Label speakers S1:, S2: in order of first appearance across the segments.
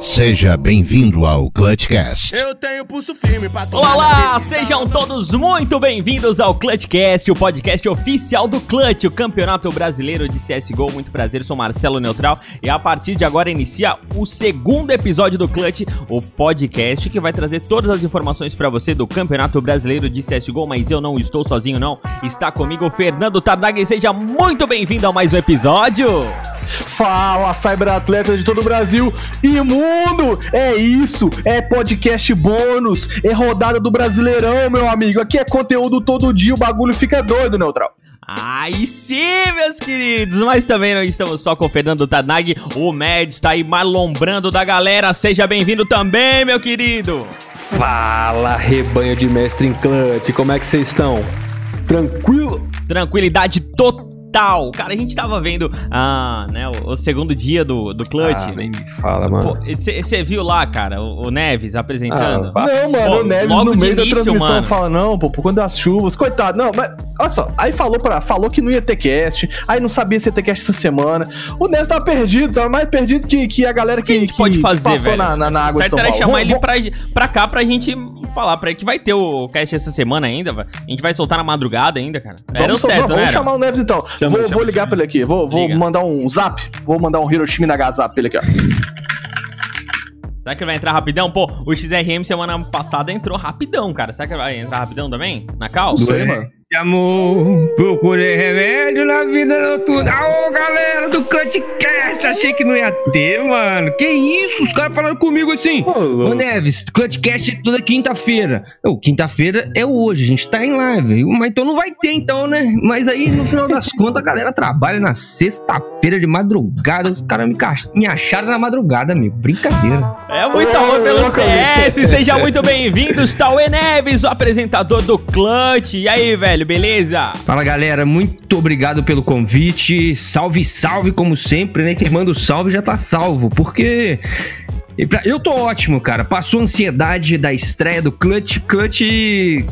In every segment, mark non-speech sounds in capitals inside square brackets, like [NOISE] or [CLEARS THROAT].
S1: Seja bem-vindo ao Clutchcast.
S2: Eu tenho pulso firme pra tomar
S3: Olá. Sejam todos muito bem-vindos ao Clutchcast, o podcast oficial do Clutch, o Campeonato Brasileiro de CSGO. Muito prazer, sou Marcelo Neutral e a partir de agora inicia o segundo episódio do Clutch, o podcast que vai trazer todas as informações pra você do Campeonato Brasileiro de CSGO, mas eu não estou sozinho não, está comigo o Fernando Tardag, seja muito bem-vindo a mais um episódio!
S4: Fala, cyberatleta de todo o Brasil e mundo! É isso, é podcast bônus, é rodada do Brasileirão, meu amigo. Aqui é conteúdo todo dia, o bagulho fica doido, Neutral.
S3: Aí sim, meus queridos! Mas também não estamos só com o Fernando Tanag, o Mads tá aí malombrando da galera. Seja bem-vindo também, meu querido!
S5: Fala, rebanho de mestre em clutch, como é que vocês estão? Tranquilo?
S3: Tranquilidade total! Cara, a gente tava vendo ah, né, o, o segundo dia do, do Clutch.
S5: Ah, nem me fala, mano.
S3: Você viu lá, cara, o, o Neves apresentando?
S5: Ah.
S4: Não, mano,
S3: Pô,
S4: o Neves
S3: logo
S4: no meio da
S3: início,
S4: transmissão
S3: mano.
S4: fala, não, pô, por conta das chuvas, coitado, não, mas, olha só, aí falou, pra, falou que não ia ter cast, aí não sabia se ia ter cast essa semana, o Neves tava perdido, tava mais perdido que, que a galera
S3: O que a
S4: que,
S3: gente
S4: que
S3: pode fazer,
S4: passou
S3: velho?
S4: na, na, na água
S3: o
S4: de São
S3: certo era
S4: Paulo.
S3: chamar
S4: Vamos-
S3: ele pra, pra cá pra gente falar pra ele que vai ter o cast essa semana ainda, velho. A gente vai soltar na madrugada ainda, cara. Era o
S4: Vamos,
S3: certo,
S4: vamos,
S3: né?
S4: vamos chamar o Neves então.
S5: Chama,
S4: vou,
S5: chama,
S4: vou ligar pra ele aqui. Vou, vou
S3: Liga.
S4: mandar um zap. Vou mandar um Hiroshima Nagasaki pra ele aqui, ó.
S3: Será que ele vai entrar rapidão? Pô, o XRM semana passada entrou rapidão, cara. Será que vai entrar rapidão também? Na cal?
S4: Não sei, mano.
S6: De amor, procurei remédio na vida noturna. Aô, galera do Clutchcast, achei que não ia ter, mano. Que isso? Os caras falando comigo assim. Ô, Neves, Clutchcast é toda quinta-feira. Ô, quinta-feira é hoje, a gente tá em live. Mas então não vai ter, então, né? Mas aí, no final das [LAUGHS] contas, a galera trabalha na sexta-feira de madrugada. Os caras me, me acharam na madrugada, amigo. Brincadeira.
S3: É muito amor pelo CS, seja muito bem-vindo, Tauê Neves, o apresentador do Clutch. E aí, velho, beleza?
S6: Fala galera, muito obrigado pelo convite. Salve, salve, como sempre, né? Quem manda o salve já tá salvo, porque. E pra- Eu tô ótimo, cara. Passou a ansiedade da estreia do Clutch. Clutch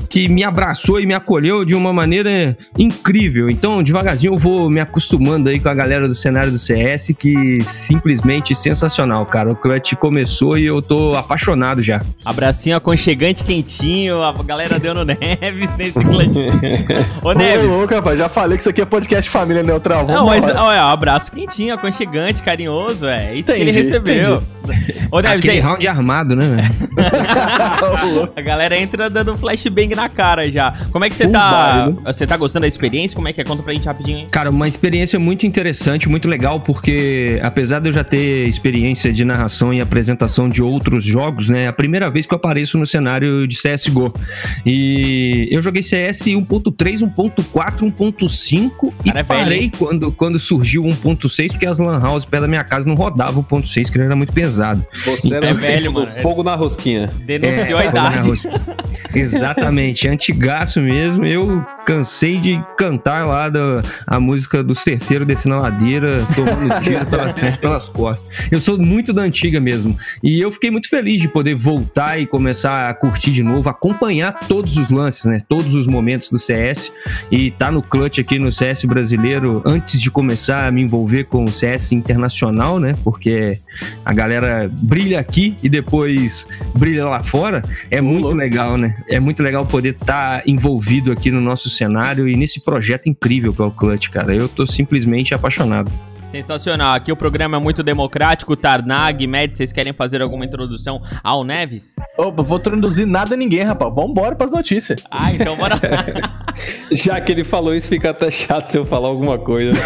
S6: que me abraçou e me acolheu de uma maneira incrível. Então, devagarzinho eu vou me acostumando aí com a galera do cenário do CS, que simplesmente sensacional, cara. O Clutch começou e eu tô apaixonado já.
S3: Abracinho aconchegante, quentinho, a galera deu no [LAUGHS] Neves nesse Clutch. Ô,
S4: Ô,
S3: Neves.
S4: louco, rapaz. Já falei que isso aqui é podcast família neutral.
S3: Não, mas é, um abraço quentinho, aconchegante, carinhoso, é isso que ele
S4: Entendi,
S3: recebeu. Ô, Neves,
S6: Aquele
S3: aí,
S6: round armado, né, [LAUGHS]
S3: a galera entra dando flashbang na cara já. Como é que você tá.
S4: né?
S3: Você tá gostando da experiência? Como é que é? Conta pra gente rapidinho aí.
S6: Cara, uma experiência muito interessante, muito legal, porque apesar de eu já ter experiência de narração e apresentação de outros jogos, né? É a primeira vez que eu apareço no cenário de CSGO. E eu joguei CS 1.3, 1.4, 1.5 e
S3: é
S6: parei
S3: hein?
S6: quando, quando surgiu o 1.6, porque as lan houses perto da minha casa não rodavam o 1.6, que era muito pesado.
S5: Você
S3: É velho, mano.
S5: Fogo na rosquinha.
S3: Denunciou a
S6: É,
S3: idade.
S6: Exatamente, antigaço mesmo. Eu cansei de cantar lá da, a música dos terceiros descendo a ladeira, tomando [LAUGHS] tiro pela frente, pelas costas. Eu sou muito da antiga mesmo. E eu fiquei muito feliz de poder voltar e começar a curtir de novo, acompanhar todos os lances, né? Todos os momentos do CS. E tá no clutch aqui no CS brasileiro antes de começar a me envolver com o CS internacional, né? Porque a galera brilha aqui e depois brilha lá fora. É muito legal, né? É muito legal poder estar envolvido aqui no nosso cenário e nesse projeto incrível que é o Clutch, cara. Eu tô simplesmente apaixonado.
S3: Sensacional. Aqui o programa é muito democrático. Tarnag, Med, vocês querem fazer alguma introdução ao Neves?
S4: Opa, vou traduzir nada a ninguém, rapaz. Vambora pras notícias.
S3: Ah, então bora. [LAUGHS]
S5: Já que ele falou isso, fica até chato se eu falar alguma coisa.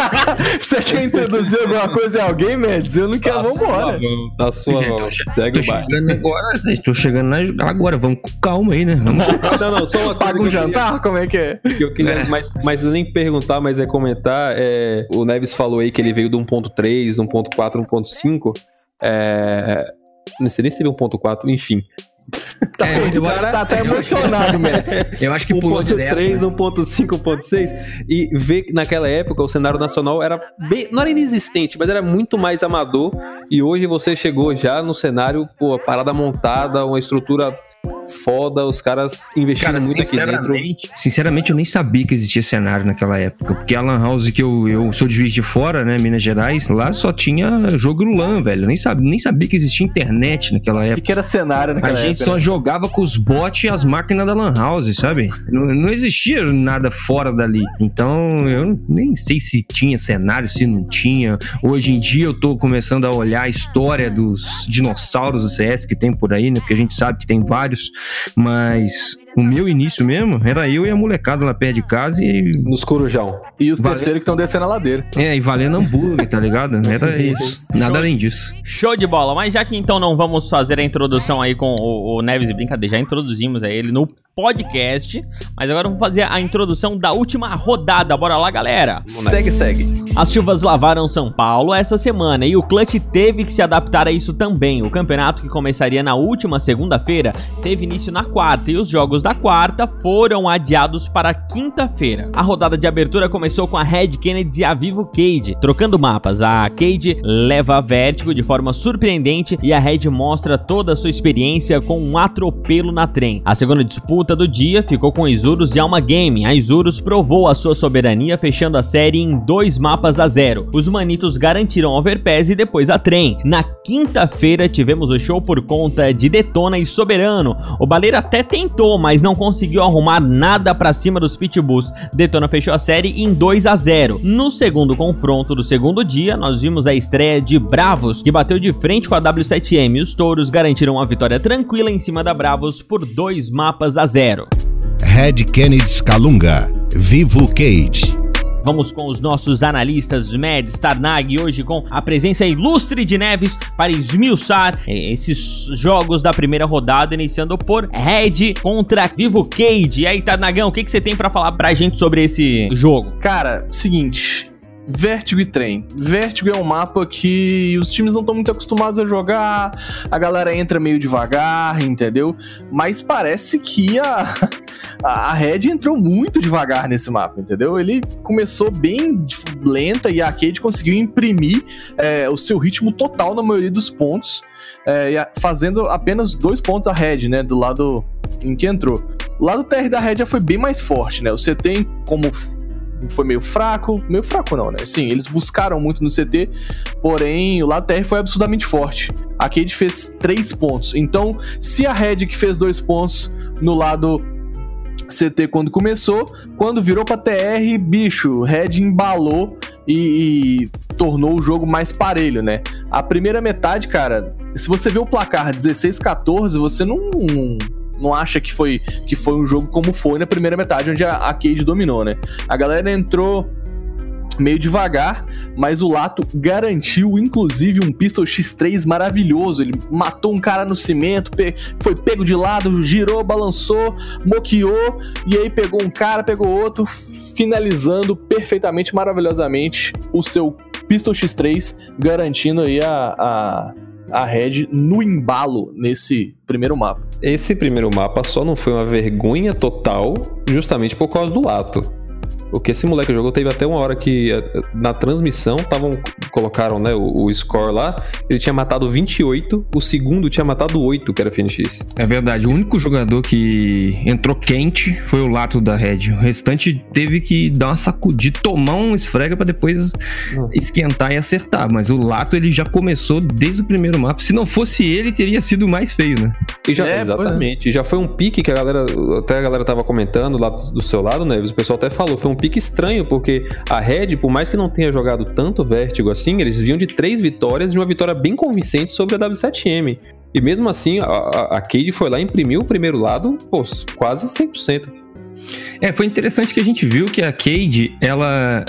S5: [LAUGHS]
S4: Você quer introduzir alguma coisa em alguém, Mendes? Eu não quero, vambora.
S5: Da sua mão. Segue
S6: Tô
S5: o
S6: chegando agora, tô chegando na- agora, vamos com calma aí, né? Vamos [LAUGHS]
S5: Não, não, só uma coisa
S4: Paga um
S5: eu queria-
S4: jantar? Como é que é?
S5: que eu queria, mas, mas nem perguntar, mas é comentar. é, o Neves falou aí que ele veio do 1.3, do 1.4, 1.5. É, Não sei nem se teve 1.4, enfim. [LAUGHS]
S4: Tá,
S6: É, eu acho-
S4: tá até emocionado, Matt. [LAUGHS]
S6: Eu acho que pulou.
S5: 1.3,
S6: né?
S5: 1.5, 1.6 e ver que naquela época o cenário nacional era bem, não era inexistente, mas era muito mais amador e hoje você chegou já no cenário, pô, parada montada, uma estrutura foda, os caras investindo
S6: Cara,
S5: muito aqui dentro.
S6: sinceramente, eu nem sabia que existia cenário naquela época. Porque a Lan House que eu, eu sou de Juiz de Fora, né, Minas Gerais, lá só tinha jogo LAN, velho. Eu nem sabia, nem sabia que existia internet naquela
S4: O
S6: época.
S4: que, que era cenário
S6: A
S4: naquela
S6: gente só jogava com os bots e as máquinas da Lan House, sabe? Não, não existia nada fora dali. Então, eu nem sei se tinha cenário, se não tinha. Hoje em dia eu tô começando a olhar a história dos dinossauros do CS que tem por aí, né? Porque a gente sabe que tem vários. Mas o meu início mesmo era eu e a molecada lá perto de casa e.
S5: Nos Corujão.
S4: E os terceiros que estão descendo a ladeira.
S6: É, e valendo hambúrguer, tá ligado? Era [LAUGHS] isso. Nada além disso.
S3: Show de bola. Mas já que então não vamos fazer a introdução aí com o, o Neves Brincadeira, já introduzimos aí ele no podcast. Mas agora vamos fazer a introdução da última rodada. Bora lá, galera.
S4: Segue, segue.
S3: As chuvas lavaram São Paulo essa semana e o Clutch teve que se adaptar a isso também. O campeonato que começaria na última segunda-feira teve início na quarta e os jogos da quarta foram adiados para quinta-feira. A rodada de abertura começou com a Red Kennedy e a Vivo Cade. Trocando mapas, a Cade leva a Vertigo de forma surpreendente e a Red mostra toda a sua experiência com um atropelo na trem. A segunda disputa do dia ficou com Isurus e Alma Gaming. A Isurus provou a sua soberania fechando a série em dois mapas a zero. Os manitos garantiram Overpass e depois a trem. Na quinta-feira tivemos o show por conta de Detona e Soberano. O Baleiro até tentou, mas não conseguiu arrumar nada pra cima dos Pitbulls. Detona fechou a série em 2 a 0. No segundo confronto do segundo dia, nós vimos a estreia de Bravos, que bateu de frente com a W7M. Os touros garantiram uma vitória tranquila em cima da Bravos por dois mapas a zero.
S1: Red Kennedy Scalunga, Vivo Cage.
S3: Vamos com os nossos analistas Mads, Tarnag, hoje com a presença ilustre de Neves para esmiuçar esses jogos da primeira rodada, iniciando por Red contra Vivo Cage. E aí, Tarnagão, o que, que você tem para falar pra gente sobre esse jogo?
S4: Cara, seguinte. Vértigo e trem. Vértigo é um mapa que os times não estão muito acostumados a jogar, a galera entra meio devagar, entendeu? Mas parece que a, [LAUGHS] a Red entrou muito devagar nesse mapa, entendeu? Ele começou bem lenta e a Arcade conseguiu imprimir é, o seu ritmo total na maioria dos pontos, é, fazendo apenas dois pontos a Red, né? Do lado em que entrou. O lado TR da Red já foi bem mais forte, né? O CT, como foi meio fraco, meio fraco não, né? Sim, eles buscaram muito no CT, porém o lado TR foi absurdamente forte. A Cade fez três pontos. Então, se a Red que fez dois pontos no lado CT quando começou, quando virou pra TR, bicho, Red embalou e, e tornou o jogo mais parelho, né? A primeira metade, cara, se você vê o placar 16-14, você não não acha que foi, que foi um jogo como foi na primeira metade, onde a, a Cade dominou, né? A galera entrou meio devagar, mas o Lato garantiu, inclusive, um Pistol X3 maravilhoso. Ele matou um cara no cimento, foi pego de lado, girou, balançou, moqueou, e aí pegou um cara, pegou outro, finalizando perfeitamente, maravilhosamente, o seu Pistol X3, garantindo aí a, a, a Red no embalo nesse primeiro mapa.
S5: Esse primeiro mapa só não foi uma vergonha total, justamente por causa do Lato. Porque esse moleque jogou, teve até uma hora que eh, na transmissão tavam, colocaram né, o, o score lá, ele tinha matado 28, o segundo tinha matado 8, que era FNX.
S6: É verdade. O único jogador que entrou quente foi o Lato da Red. O restante teve que dar uma sacudida, tomar um esfrega pra depois
S5: Não.
S6: esquentar e acertar. Mas o Lato ele já começou desde o primeiro mapa. Se não fosse ele, teria sido mais feio, né?
S5: E já,
S4: É,
S5: exatamente. Já foi um pique que a galera, até a galera tava comentando lá do, do seu lado, né? O pessoal até falou, foi um pique estranho, porque a Red, por mais que não tenha jogado tanto Vértigo assim, eles vinham de três vitórias e uma vitória bem convincente sobre a W7M. E mesmo assim, a, a, a Cade foi lá e imprimiu o primeiro lado, pô, quase 100%.
S6: É, foi interessante que a gente viu que a Cade, ela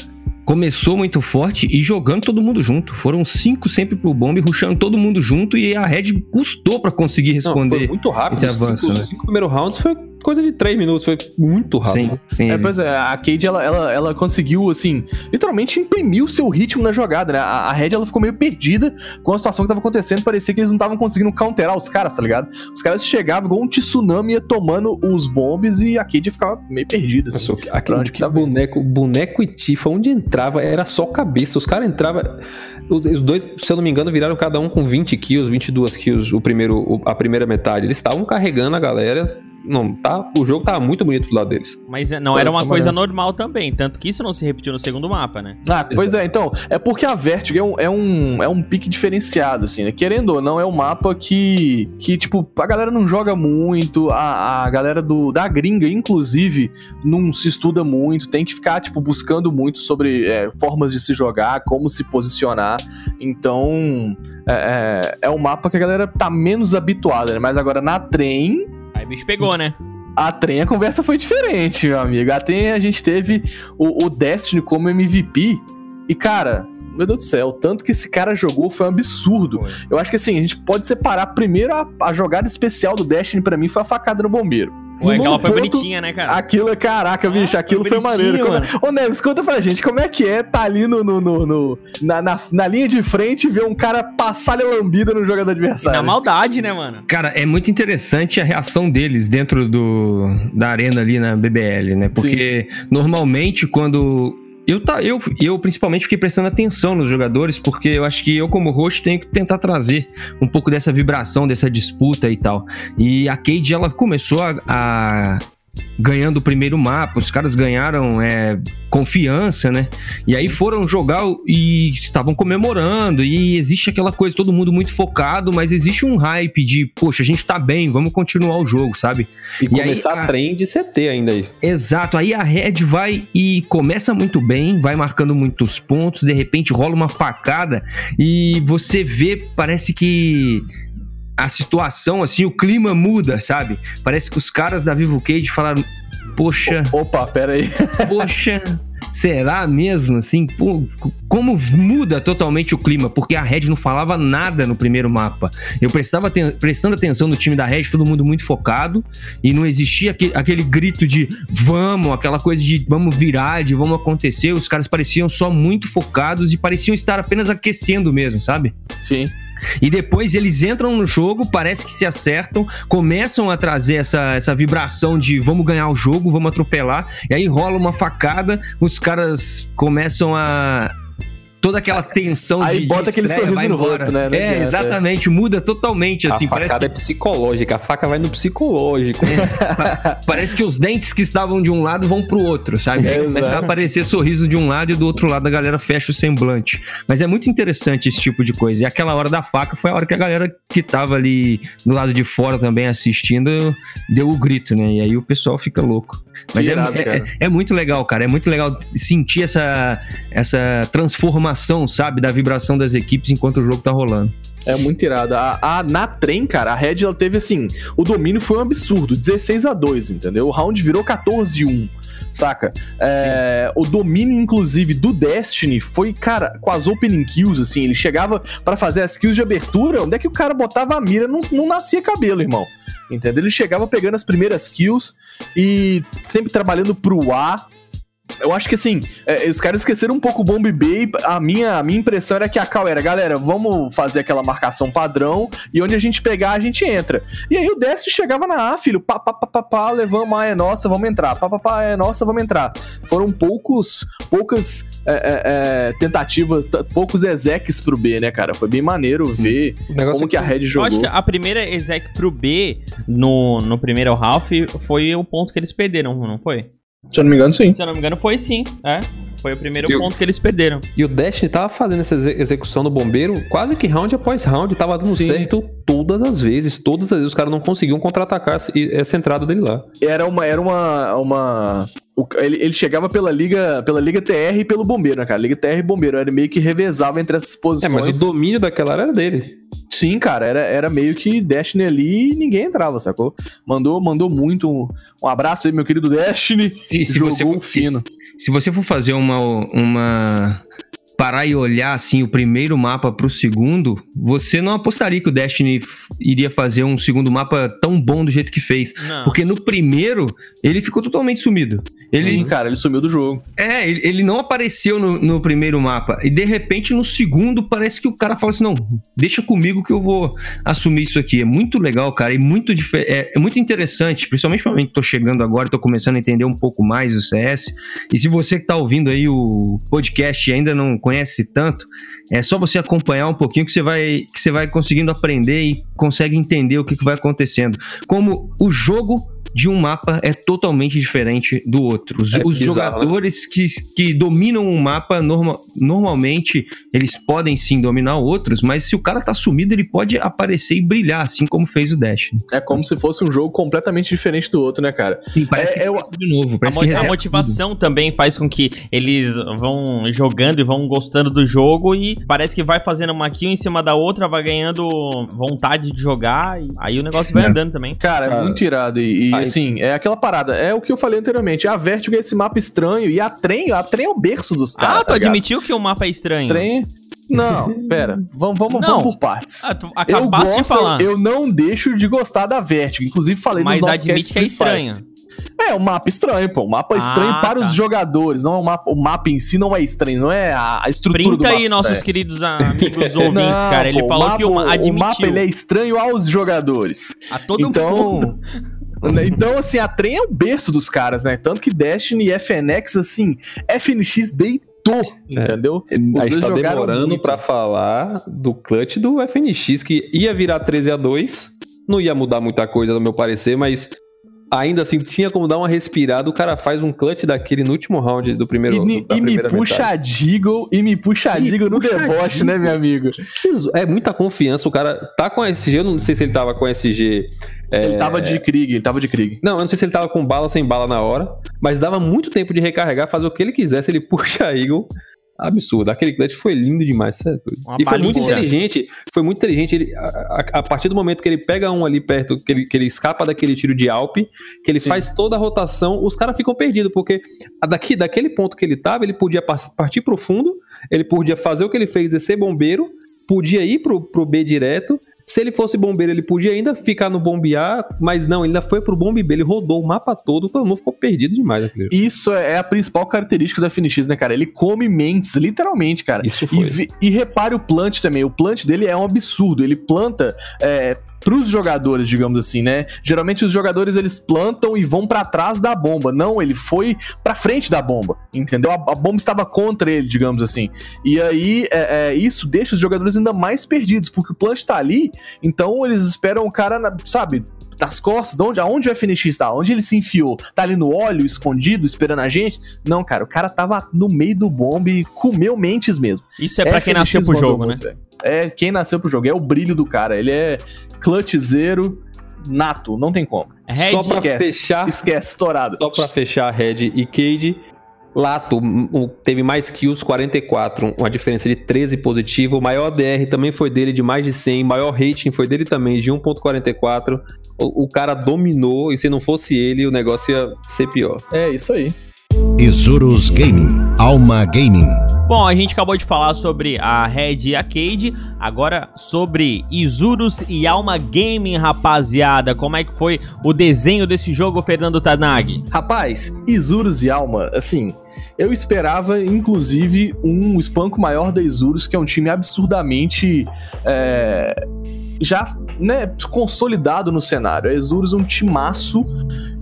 S6: começou muito forte e jogando todo mundo junto. Foram cinco sempre pro bombe, rushando todo mundo junto e a Red custou pra conseguir
S5: Não,
S6: responder.
S5: foi muito rápido.
S6: esse
S5: Os cinco,
S6: avanço,
S5: os
S6: né?
S5: cinco primeiros rounds foi, coisa de 3 minutos, foi muito rápido.
S6: Sim, sim.
S4: É, pois é, a Cade, ela, ela, ela conseguiu, assim, literalmente imprimir o seu ritmo na jogada, né? A, a Red, ela ficou meio perdida com a situação que tava acontecendo, parecia que eles não estavam conseguindo counterar os caras, tá ligado? Os caras chegavam igual um tsunami, ia tomando os bombes e a Cade ficava meio perdida, assim.
S5: Nossa, aquele
S4: onde que tá
S5: boneco, boneco e Tifa, onde entrava era só cabeça. Os caras entravam. Os os dois, se eu não me engano, viraram cada um com 20 kills, 22 kills, o primeiro, o- a primeira metade. Eles estavam carregando a galera. Não, tá, o jogo tava muito bonito do lado deles.
S3: Mas é, não
S4: Foi,
S3: era uma coisa
S4: maneiro.
S3: normal também. Tanto que isso não se repetiu no segundo mapa, né?
S4: Ah, pois é, então, é porque a Vertigo é um, é um, é um pique diferenciado, assim, né? Querendo ou não, é um mapa que, que tipo, a galera não joga muito, a, a galera do, da gringa, inclusive, não se estuda muito, tem que ficar, tipo, buscando muito sobre é, formas de se jogar, como se posicionar. Então, é, é, é um mapa que a galera tá menos habituada, né? Mas agora na trem,
S3: bicho pegou, né?
S4: a trem a conversa foi diferente, meu amigo. A trem a gente teve o, o Destiny como MVP. E, cara, meu Deus do céu, tanto que esse cara jogou foi um absurdo. Eu acho que assim, a gente pode separar primeiro a, a jogada especial do Destiny pra mim foi a facada no bombeiro.
S3: Pô, aquela foi
S4: ponto,
S3: bonitinha, né, cara?
S4: Aquilo é, caraca,
S3: Ah,
S4: bicho, aquilo
S3: foi
S4: foi, maneiro. Como-
S3: mano.
S4: Ô, Neves, conta pra gente, como é que é tá ali no, no, no- no- na, na, na linha de frente e ver um cara passar a lambida no jogo do
S3: E
S4: adversário?
S3: na maldade, né, mano?
S6: Cara, é muito interessante a reação deles dentro do, da arena ali na BBL, né? Porque normalmente quando. Eu, tá, eu, eu principalmente fiquei prestando atenção nos jogadores, porque eu acho que eu, como host, tenho que tentar trazer um pouco dessa vibração, dessa disputa e tal. E a Cade, ela começou a. a- ganhando o primeiro mapa, os caras ganharam é, confiança, né? E aí foram jogar e estavam comemorando. E existe aquela coisa, todo mundo muito focado, mas existe um hype de, poxa, a gente tá bem, vamos continuar o jogo, sabe?
S5: E,
S6: E
S5: começar
S6: aí,
S5: a
S6: a-
S5: trem de CT ainda aí.
S6: Exato. Aí a Red vai e começa muito bem, vai marcando muitos pontos, de repente rola uma facada e você vê, parece que a situação, assim, o clima muda, sabe? Parece que os caras da Vivo Cage falaram, poxa,
S4: Opa, pera aí. [LAUGHS]
S6: poxa, será mesmo assim? Pô, como muda totalmente o clima? Porque a Red não falava nada no primeiro mapa. Eu prestava prestando atenção no time da Red, todo mundo muito focado, e não existia aquele, aquele grito de vamos, aquela coisa de vamos virar, de vamos acontecer. Os caras pareciam só muito focados e pareciam estar apenas aquecendo mesmo, sabe?
S4: Sim.
S6: E depois eles entram no jogo, parece que se acertam, começam a trazer essa, essa vibração de vamos ganhar o jogo, vamos atropelar, e aí rola uma facada, os caras começam a. Toda aquela tensão
S4: Aí
S6: de.
S4: bota
S6: de
S4: aquele
S6: estreia,
S4: sorriso no rosto, né? Não
S6: É,
S4: adianta,
S6: exatamente, muda totalmente, assim.
S5: a facada
S6: Parece,
S5: é psicológica, a faca vai no psicológico. [LAUGHS]
S6: parece que os dentes que estavam de um lado vão pro outro, sabe?
S4: É,
S6: começa a aparecer sorriso de um lado e do outro lado a galera fecha o semblante. Mas é muito interessante esse tipo de coisa. E aquela hora da faca foi a hora que a galera que tava ali do lado de fora também assistindo deu o grito, né? E aí o pessoal fica louco. Mas é,
S4: irado,
S6: é-
S4: cara.
S6: é muito legal, cara. É muito legal sentir essa, essa transformação, sabe? Da vibração das equipes enquanto o jogo tá rolando.
S4: É muito irado. A, a- na trem, cara, a Red ela teve assim. O domínio foi um absurdo. 16 a 2 entendeu? O round virou 14 a 1 saca? É, o domínio, inclusive, do Destiny foi, cara, com as opening kills, assim. Ele chegava pra fazer as kills de abertura. Onde é que o cara botava a mira? Não, não nascia cabelo, irmão. Entendeu? Ele chegava pegando as primeiras kills e sempre trabalhando pro A. Eu acho que assim, é, os caras esqueceram um pouco o Bomb Bay. A minha, a minha impressão era que a Cal era, galera, vamos fazer aquela marcação padrão e onde a gente pegar, a gente entra. E aí o Destiny chegava na A, filho, pá, pá, pá, pá, pá, levamos a é nossa, vamos entrar. Pá, pá, pá, é nossa, vamos entrar. Foram poucos, poucas é, é, é, tentativas, poucos execs pro B, né, cara? Foi bem maneiro ver como
S5: é
S4: que a Red
S3: Eu
S4: jogou.
S3: acho que a primeira exec pro B no, no primeiro half foi o ponto que eles perderam, não foi?
S4: Se eu não me engano, sim.
S3: Se eu não me engano, foi sim, é. Foi o primeiro
S5: Eu-
S3: ponto que eles perderam.
S5: E o Destiny tava fazendo essa exe- execução do bombeiro quase que round após round, tava dando
S4: Sim.
S5: certo todas as vezes. Todas as vezes os caras não conseguiam contra-atacar essa- essa entrada dele lá.
S4: Era uma. Era uma. uma o- ele, ele chegava pela liga, pela liga TR e pelo bombeiro, né, cara? Liga TR e bombeiro. Era meio que revezava entre essas
S5: É,
S4: posições.
S5: mas o domínio daquela área era dele.
S4: Sim, cara, era, era meio que Destiny ali e ninguém entrava, sacou? Mandou, mandou muito. Um, um abraço aí, meu querido Destiny.
S6: E se
S4: Jogou
S6: você for-
S4: fino.
S6: Se você for fazer uma, uma parar e olhar assim o primeiro mapa pro segundo, você não apostaria que o Destiny iria fazer um segundo mapa tão bom do jeito que fez.
S3: Não.
S6: Porque no primeiro, ele ficou totalmente sumido. Ele,
S4: Sim, cara, ele sumiu do jogo.
S6: é, ele, ele não apareceu no, no primeiro mapa. E de repente, no segundo, parece que o cara fala assim: não, deixa comigo que eu vou assumir isso aqui. É muito legal, cara, e muito, é, é muito interessante, principalmente pra mim que tô chegando agora, tô começando a entender um pouco mais do CS. E se você que tá ouvindo aí o podcast e ainda não conhece tanto, é só você acompanhar um pouquinho que você vai, que você vai conseguindo aprender e consegue entender o que, que vai acontecendo. Como o jogo de um mapa é totalmente diferente do outro. Os,
S5: É
S6: os
S5: bizarro, né?
S6: jogadores que, que dominam um mapa, norma- normalmente eles podem sim dominar outros, mas se o cara tá sumido, ele pode aparecer e brilhar, assim como fez o Dash.
S4: É como se fosse um jogo completamente diferente do outro, né, cara?
S6: Sim, parece
S4: É,
S6: que começa de novo.
S3: A,
S6: Parece
S3: a
S6: reseta
S3: motivação também faz com que eles vão jogando e vão gostando do jogo e parece que vai fazendo uma kill em cima da outra, vai ganhando vontade de jogar e aí o negócio vai
S6: É.
S3: andando também.
S4: Cara, é
S5: Cara,
S4: muito irado. E, e, assim, é aquela parada. É o que eu falei anteriormente. A Vertigo é esse mapa estranho. E a trem, a trem é o berço dos caras.
S3: ah, tu
S4: tá
S3: admitiu que o mapa é estranho?
S4: Trem. Não, pera. Vamos, vamos,
S3: Não.
S4: vamos por partes.
S3: Ah, tu
S4: eu
S3: acabaste de
S4: gosto,
S3: falar,
S4: eu não deixo de gostar da Vertigo. Inclusive, falei
S3: mas
S4: nos nossos
S3: admite que é estranho.
S4: É, um mapa estranho, pô. Um mapa
S3: Ah,
S4: estranho para
S3: tá.
S4: os jogadores. Não é um mapa, o mapa em si não é estranho, não é a, a estrutura do
S3: Printa
S4: mapa
S3: aí, nossos
S4: estranha.
S3: queridos [LAUGHS] amigos ouvintes,
S4: Não,
S3: cara. Ele
S4: pô,
S3: falou
S4: mapa,
S3: que o, admitiu
S4: o mapa ele é estranho aos jogadores.
S3: a todo
S4: então,
S3: mundo. [LAUGHS]
S4: então, assim, a trem é o berço dos caras, né? Tanto que Destiny e FNX, assim, FNX deitou, entendeu? Os
S5: A gente tá demorando pra falar do clutch do FNX, que ia virar 13 a 2 Não ia mudar muita coisa, no meu parecer, mas ainda assim tinha como dar uma respirada. O cara faz um clutch daquele no último round do primeiro
S4: E, me-
S5: da
S4: e me puxa
S5: metade.
S4: a Deagle, e me puxa a Deagle no deboche, né, meu amigo?
S5: É muita confiança. O cara tá com a SG, eu não sei se ele tava com a SG. é,
S4: Ele tava de Krieg, ele tava de Krieg.
S5: Não, eu não sei se ele tava com bala ou sem bala na hora, mas dava muito tempo de recarregar, fazer o que ele quisesse, ele [LAUGHS] puxa a Eagle. Absurdo. Aquele clutch foi lindo demais, certo?
S3: Uma
S5: E foi muito
S3: palhinha.
S5: inteligente. Foi muito inteligente. Ele, a, a- a partir do momento que ele pega um ali perto, que ele, que ele escapa daquele tiro de Alp, que ele
S4: Sim.
S5: faz toda a rotação, os caras ficam perdidos, porque daqui, daquele ponto que ele tava, ele podia partir pro fundo, ele podia fazer o que ele fez, é ser bombeiro, podia ir pro, pro B direto. Se ele fosse bombeiro, ele podia ainda ficar no bombear, mas não, ele ainda foi pro bombe B, ele rodou o mapa todo, todo mundo ficou perdido demais.
S4: Isso é é a principal característica do FNX, né, cara? Ele come mentes, literalmente, cara.
S5: Isso
S4: E,
S5: foi.
S4: vi- e repare o plant também. O plant dele é um absurdo. Ele planta é, pros jogadores, digamos assim, né? Geralmente os jogadores eles plantam e vão pra trás da bomba. Não, ele foi pra frente da bomba, entendeu? A, a bomba estava contra ele, digamos assim. E aí é, é, isso deixa os jogadores ainda mais perdidos, porque o plant tá ali, então eles esperam o cara, na- sabe? Das costas, de onde, aonde o FNX está? Onde ele se enfiou? Tá ali no óleo, escondido, esperando a gente? Não, cara, o cara tava no meio do bombe e comeu mentes mesmo.
S3: Isso é pra quem nasceu pro jogo, né?
S4: velho. É quem nasceu pro jogo, é o brilho do cara. Ele é clutchzeiro nato, não tem como.
S3: Red,
S5: Só pra
S4: esquece.
S5: fechar,
S4: Esquece, estourado.
S5: só pra fechar Red e Cade, Lato teve mais kills, 44, uma diferença de 13 positivo. O maior DR também foi dele de mais de 100, maior rating foi dele também de 1.44. O, o cara dominou e se não fosse ele, o negócio ia ser pior.
S4: É isso aí.
S1: Isurus Gaming, Alma Gaming.
S3: Bom, a gente acabou de falar sobre a Red e a Cade, agora sobre Isurus e Alma Gaming, rapaziada. Como é que foi o desenho desse jogo, Fernando Tanag?
S4: Rapaz, Isurus e Alma, assim, eu esperava, inclusive, um espanco maior da Isurus, que é um time absurdamente é, já né, consolidado no cenário. A Isurus é um timaço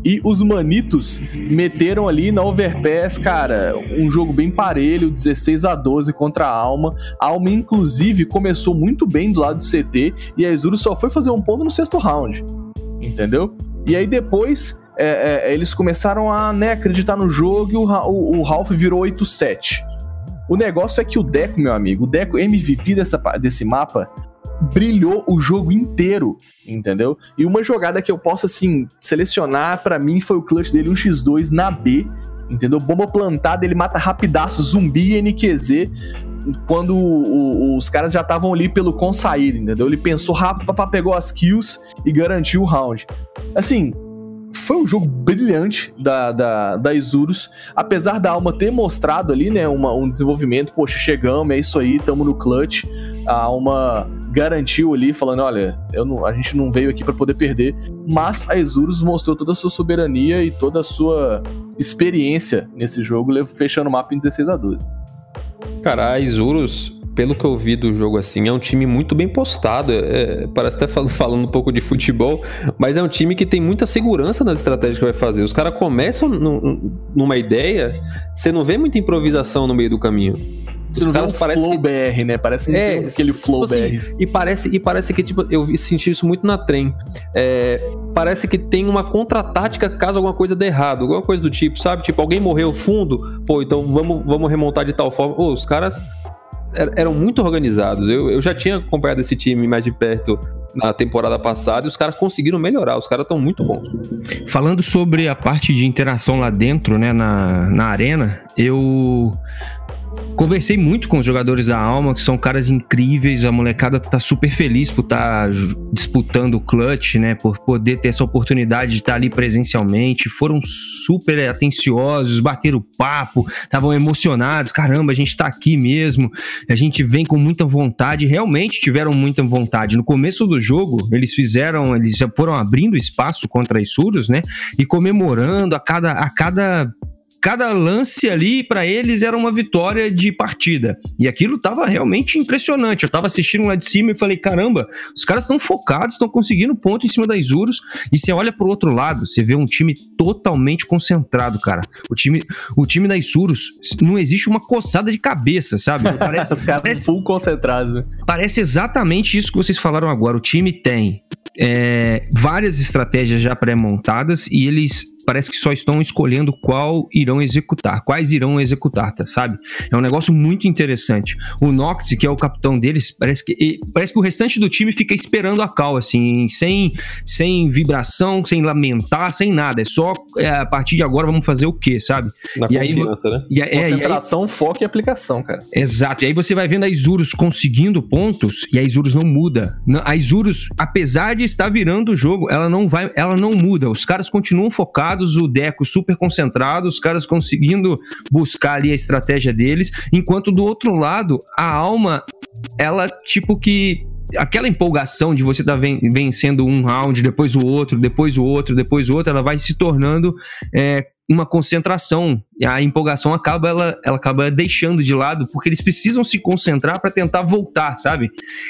S4: e os manitos meteram ali na Overpass, cara, um jogo bem parelho, 16 a 12 contra a Alma. A Alma, inclusive, começou muito bem do lado do CT e a Isurus só foi fazer um ponto no sexto round. Entendeu? E aí depois é, é, eles começaram a né, acreditar no jogo e o, o, o Ralph virou 8-7. O negócio é que o Deco, meu amigo, o Deco MVP dessa, desse mapa, brilhou o jogo inteiro, entendeu? E uma jogada que eu posso, assim, selecionar, pra mim, foi o clutch dele, um x2 na B, entendeu? Bomba plantada, ele mata rapidaço, zumbi e NQZ, quando o- o- os caras já estavam ali pelo consair, entendeu? Ele pensou rápido, papá pegou as kills e garantiu o round. Assim, foi um jogo brilhante da, da, da Isurus, apesar da Alma ter mostrado ali, né, uma, um desenvolvimento, poxa, chegamos, é isso aí, tamo no clutch, a Alma garantiu ali, falando, olha, não, a gente não veio aqui para poder perder, mas a Isurus mostrou toda a sua soberania e toda a sua experiência nesse jogo, fechando o mapa em 16 a 12.
S5: Cara, a Isurus pelo que eu vi do jogo assim, é um time muito bem postado. É, parece até falando, [LAUGHS] falando, um pouco de futebol, mas é um time que tem muita segurança nas estratégias que vai fazer. Os caras começam numa ideia, você não vê muita improvisação no meio do caminho.
S4: Os Os caras parecem flow que... BR, né? Parece é, aquele flow tipo assim,
S5: BR. E parece, e parece que, tipo, eu senti isso muito na trem. É, parece que tem uma contra-tática caso alguma coisa dê errado. Alguma coisa do tipo, sabe? Tipo, alguém morreu fundo, pô, então vamos, vamos remontar de tal forma. Pô, os caras eram muito organizados. Eu, eu já tinha acompanhado esse time mais de perto na temporada passada e os caras conseguiram melhorar. Os caras estão muito bons.
S6: Falando sobre a parte de interação lá dentro, né, na, na arena, eu Conversei muito com os jogadores da Alma, que são caras incríveis. A molecada tá super feliz por estar tá disputando o clutch, né? Por poder ter essa oportunidade de estar tá ali presencialmente. Foram super atenciosos, bateram papo, estavam emocionados. Caramba, a gente tá aqui mesmo. A gente vem com muita vontade. Realmente tiveram muita vontade. No começo do jogo, eles fizeram, eles já foram abrindo espaço contra as Surus, né? E comemorando a cada, a cada cada lance ali para eles era uma vitória de partida. E aquilo tava realmente impressionante. Eu tava assistindo lá de cima e falei: caramba, os caras estão focados, estão conseguindo ponto em cima das Urus. E você olha pro outro lado, você vê um time totalmente concentrado, cara. O time, o time das Urus não existe uma coçada de cabeça, sabe? [LAUGHS]
S4: Parece, os caras parece, full concentrados. Né?
S6: Parece exatamente isso que vocês falaram agora. O time tem é, várias estratégias já pré-montadas e eles parece que só estão escolhendo qual irão executar, quais irão executar, tá, sabe? É um negócio muito interessante. O Nox, que é o capitão deles, parece que parece que o restante do time fica esperando a cal, assim, sem, sem vibração, sem lamentar, sem nada. É só é, a partir de agora vamos fazer o quê, sabe?
S4: Na e confiança, aí, né?
S6: E, é,
S4: Concentração, e aí, foco e aplicação, cara.
S6: Exato. E aí você vai vendo a Isurus conseguindo pontos e a Isurus não muda. A Isurus, apesar de estar virando o jogo, ela não vai, ela não muda. Os caras continuam focados o Deco super concentrado, os caras conseguindo buscar ali a estratégia deles, enquanto do outro lado, a alma, ela tipo que aquela empolgação de você estar tá vencendo um round, depois o outro, depois o outro, depois o outro, ela vai se tornando é, uma concentração. E a empolgação acaba ela, ela acaba deixando de lado, porque eles precisam se concentrar para tentar voltar, sabe?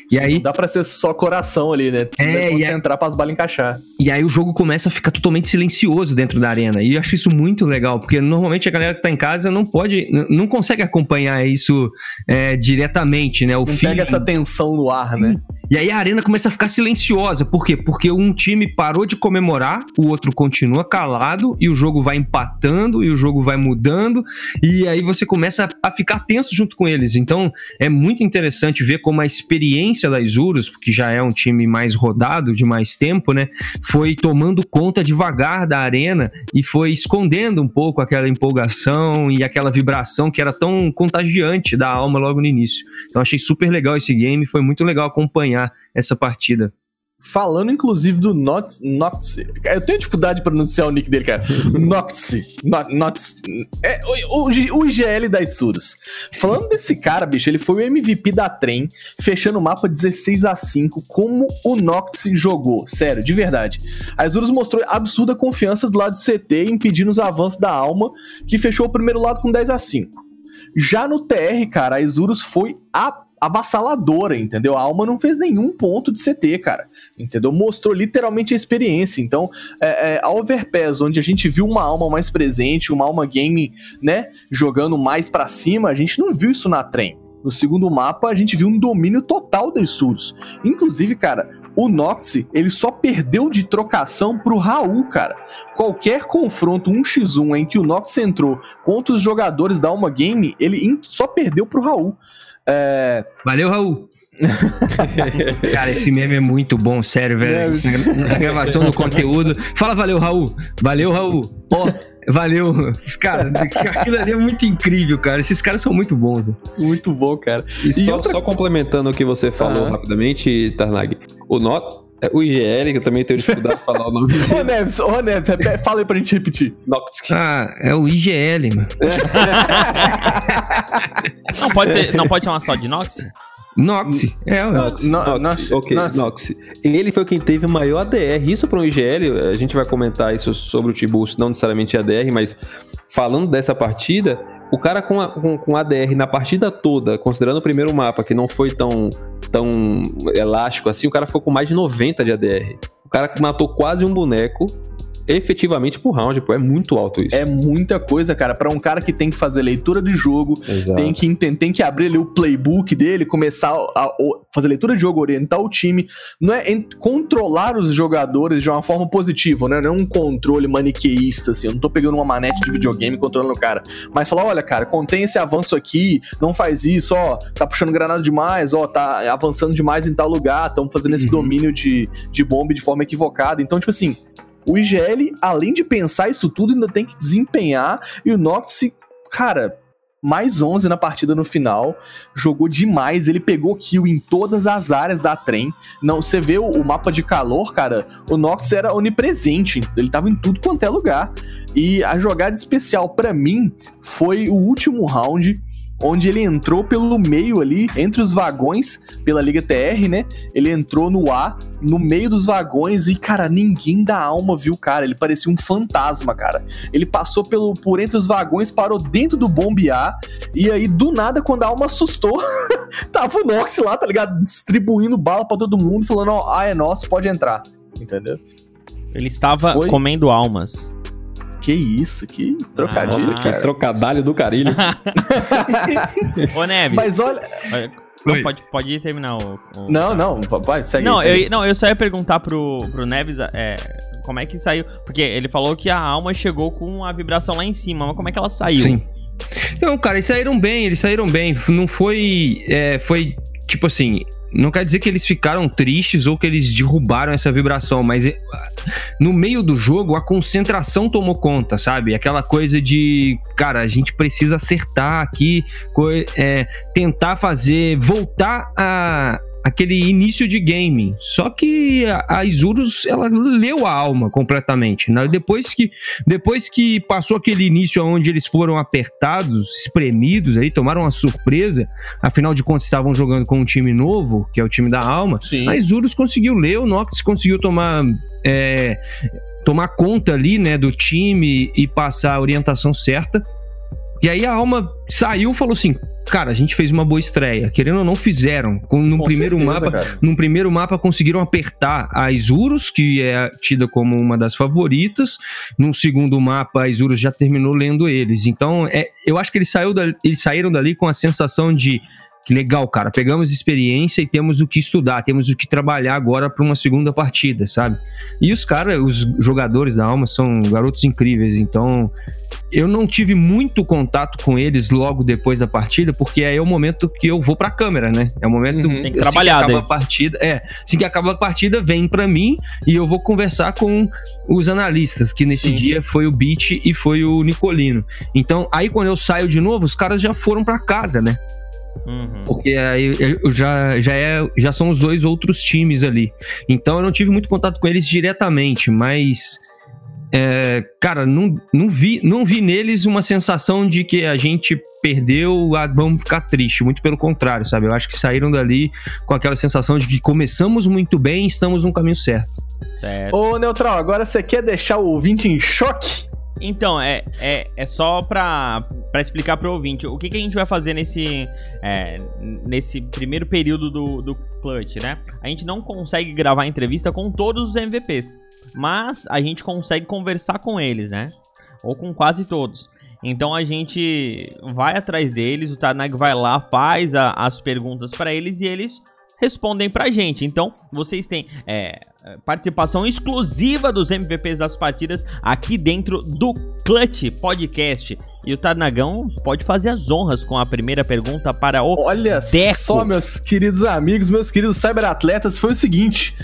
S4: E aí não dá para ser só coração ali, né?
S6: Precisa é,
S4: concentrar para as balas encaixar.
S6: E aí o jogo começa a ficar totalmente silencioso dentro da arena. E eu acho isso muito legal, porque normalmente a galera que tá em casa não pode, não consegue acompanhar isso é, diretamente, né? O
S4: não pega essa tensão no ar, né?
S6: E aí a arena começa a ficar silenciosa. Por quê? Porque um time parou de comemorar, o outro continua calado e o jogo vai e o jogo vai mudando. E aí você começa a ficar tenso junto com eles. Então é muito interessante ver como a experiência da Isurus, que já é um time mais rodado de mais tempo, né? Foi tomando conta devagar da arena e foi escondendo um pouco aquela empolgação e aquela vibração que era tão contagiante da alma logo no início. Então achei super legal esse game, foi muito legal acompanhar essa partida.
S4: Falando, inclusive, do Nox. Nox. Eu tenho dificuldade de pronunciar o nick dele, cara. [LAUGHS] Nox. Nox. É, o, o, o IGL das Surus. Falando desse cara, bicho, ele foi o MVP da trem, fechando o mapa 16 a 5 como o Nox jogou. Sério, de verdade. A Isurus mostrou absurda confiança do lado do CT, impedindo os avanços da alma, que fechou o primeiro lado com 10 a 5 Já no TR, cara, a Isurus foi a avassaladora, entendeu? A Alma não fez nenhum ponto de CT, cara, entendeu? Mostrou literalmente a experiência. Então, é, é, a Overpass, onde a gente viu uma alma mais presente, uma alma game, né, jogando mais para cima, a gente não viu isso na trem. No segundo mapa, a gente viu um domínio total dos Surus. Inclusive, cara, o Nox, ele só perdeu de trocação pro Raul, cara. Qualquer confronto 1x1 em que o Nox entrou contra os jogadores da Alma Game, ele só perdeu pro Raul.
S6: É... Valeu, Raul. [LAUGHS] Cara, esse meme é muito bom, sério, velho. Na gravação do conteúdo. Fala, valeu, Raul. Valeu, Raul. Ó, oh, valeu. Cara, aquilo ali é muito incrível, cara. Esses caras são muito bons. Né?
S4: Muito bom, cara.
S5: E, e só, outra... só, complementando o que você falou ah. rapidamente, Tarnag. O Not É o IGL, que eu também tenho dificuldade de falar o nome dele. [LAUGHS]
S4: Ô, Neves, ô, Neves, fala aí pra gente repetir.
S5: Noxy.
S6: Ah, é o IGL, mano. [LAUGHS]
S3: Não pode, ser, não pode chamar só de Nox?
S6: Nox. É, o
S5: Nox,
S4: No-
S5: Nox, ok. Nox. Ele foi quem teve o maior ADR. Isso para um IGL, a gente vai comentar isso sobre o Tibus, não necessariamente ADR, mas falando dessa partida, o cara com, a- com, com ADR na partida toda, considerando o primeiro mapa, que não foi tão, tão elástico assim, o cara ficou com mais de 90 de ADR. O cara matou quase um boneco efetivamente por round, pô. É muito alto isso.
S4: É muita coisa, cara, pra um cara que tem que fazer leitura de jogo,
S5: Exato.
S4: tem que, enten- tem que abrir ali o playbook dele, começar a, a- fazer leitura de jogo, orientar o time. Não é controlar os jogadores de uma forma positiva, né? Não é um controle maniqueísta, assim. Eu não tô pegando uma manete de videogame e controlando o cara. Mas falar, olha, cara, contém esse avanço aqui, não faz isso, ó, tá puxando granada demais, ó, tá avançando demais em tal lugar, estamos fazendo esse
S6: Uhum.
S4: domínio de, de bomba de forma equivocada. Então, tipo assim, o IGL, além de pensar isso tudo, ainda tem que desempenhar. E o Nox, cara, mais 11 na partida no final. Jogou demais. Ele pegou kill em todas as áreas da trem. Não, você vê o, o mapa de calor, cara. O Nox era onipresente. Ele tava em tudo quanto é lugar. E a jogada especial pra mim foi o último round. Onde ele entrou pelo meio ali, entre os vagões, pela Liga TR, né? Ele entrou no A, no meio dos vagões, e, cara, ninguém da alma viu o cara. Ele parecia um fantasma, cara. Ele passou pelo, por entre os vagões, parou dentro do bombear, e aí, do nada, quando a alma assustou, [LAUGHS] tava o Nox lá, tá ligado? Distribuindo bala pra todo mundo, falando, ó, ah, é nosso, pode entrar. Entendeu?
S3: Ele estava
S4: Foi?
S3: comendo almas.
S4: Que isso, que trocadilho,
S3: Ah,
S5: Que
S4: cara.
S5: trocadalho do carilho. [LAUGHS] [LAUGHS]
S3: Ô, Neves.
S4: Mas olha.
S3: não, pode, pode terminar o. o-
S4: Não, não, vai, segue.
S3: Não,
S4: segue.
S3: eu, não, eu só ia perguntar pro, pro Neves é, como é que saiu. Porque ele falou que a alma chegou com a vibração lá em cima, mas como é que ela saiu?
S6: Sim. Não, cara, eles saíram bem, eles saíram bem. Não foi. é, foi tipo assim. Não quer dizer que eles ficaram tristes ou que eles derrubaram essa vibração, mas é, no meio do jogo a concentração tomou conta, sabe? Aquela coisa de, cara, a gente precisa acertar aqui, é, tentar fazer, voltar a aquele início de game. Só que a, a Isurus, ela leu a alma completamente. né? Depois que depois que passou aquele início onde eles foram apertados, espremidos, aí tomaram uma surpresa, afinal de contas estavam jogando com um time novo, que é o time da alma,
S4: Sim.
S6: a Isurus conseguiu ler, o Nox conseguiu tomar. é, tomar conta ali, né, do time e passar a orientação certa. E aí a alma saiu e falou assim: Cara, a gente fez uma boa estreia. Querendo ou não, fizeram. Com, no
S4: Com
S6: primeiro
S4: certeza,
S6: mapa,
S4: cara.
S6: num primeiro mapa conseguiram apertar a Isurus, que é tida como uma das favoritas. Num segundo mapa, a Isurus já terminou lendo eles. Então, é, eu acho que eles, saiu da- eles saíram dali com a sensação de que legal, cara, pegamos experiência e temos o que estudar, temos o que trabalhar agora para uma segunda partida, sabe? E os caras, os jogadores da Alma são garotos incríveis, então eu não tive muito contato com eles logo depois da partida, porque aí é o momento que eu vou pra câmera, né? É o momento
S4: Uhum.
S3: Tem que
S6: assim
S3: trabalhar
S6: acaba
S3: daí.
S6: a partida, é, assim que acaba a partida vem pra mim e eu vou conversar com os analistas, que nesse
S4: Sim.
S6: dia foi o Beat e foi o Nicolino. Então, aí quando eu saio de novo, os caras já foram pra casa, né?
S3: Uhum.
S6: Porque aí eu já, já, é, já são os dois outros times ali. Então eu não tive muito contato com eles diretamente, mas. é, cara, não, não, vi, não vi neles uma sensação de que a gente perdeu, ah, vamos ficar triste. Muito pelo contrário, sabe? Eu acho que saíram dali com aquela sensação de que começamos muito bem e estamos no caminho certo.
S3: Certo.
S4: Ô, Neutral, agora você quer deixar o ouvinte em choque?
S3: Então, é, é, é só pra, pra explicar pro ouvinte o que, que a gente vai fazer nesse, é, nesse primeiro período do, do Clutch, né? A gente não consegue gravar entrevista com todos os MVPs, mas a gente consegue conversar com eles, né? Ou com quase todos. Então a gente vai atrás deles, o Tarnag vai lá, faz a- as perguntas pra eles e eles respondem pra gente. Então vocês têm é, participação exclusiva dos MVPs das partidas aqui dentro do Clutch Podcast. E o Tarnagão pode fazer as honras com a primeira pergunta para o.
S4: Olha
S3: Deco.
S4: só, meus queridos amigos, meus queridos cyberatletas, foi o seguinte: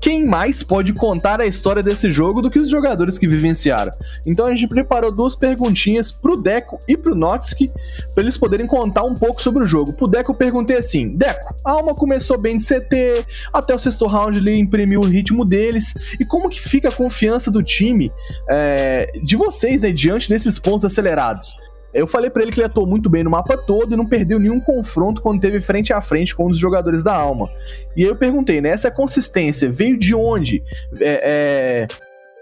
S4: quem mais pode contar a história desse jogo do que os jogadores que vivenciaram? Então a gente preparou duas perguntinhas pro Deco e pro Notsky para eles poderem contar um pouco sobre o jogo. Pro Deco eu perguntei assim: Deco, a Alma começou bem de CT, até o sexto round ele imprimiu o ritmo deles, e como que fica a confiança do time é, de vocês, né, diante desses pontos acelerados? Eu falei para ele que ele atuou muito bem no mapa todo e não perdeu nenhum confronto quando teve frente a frente com um dos jogadores da alma. E aí eu perguntei, né? Essa consistência veio de onde? É, é,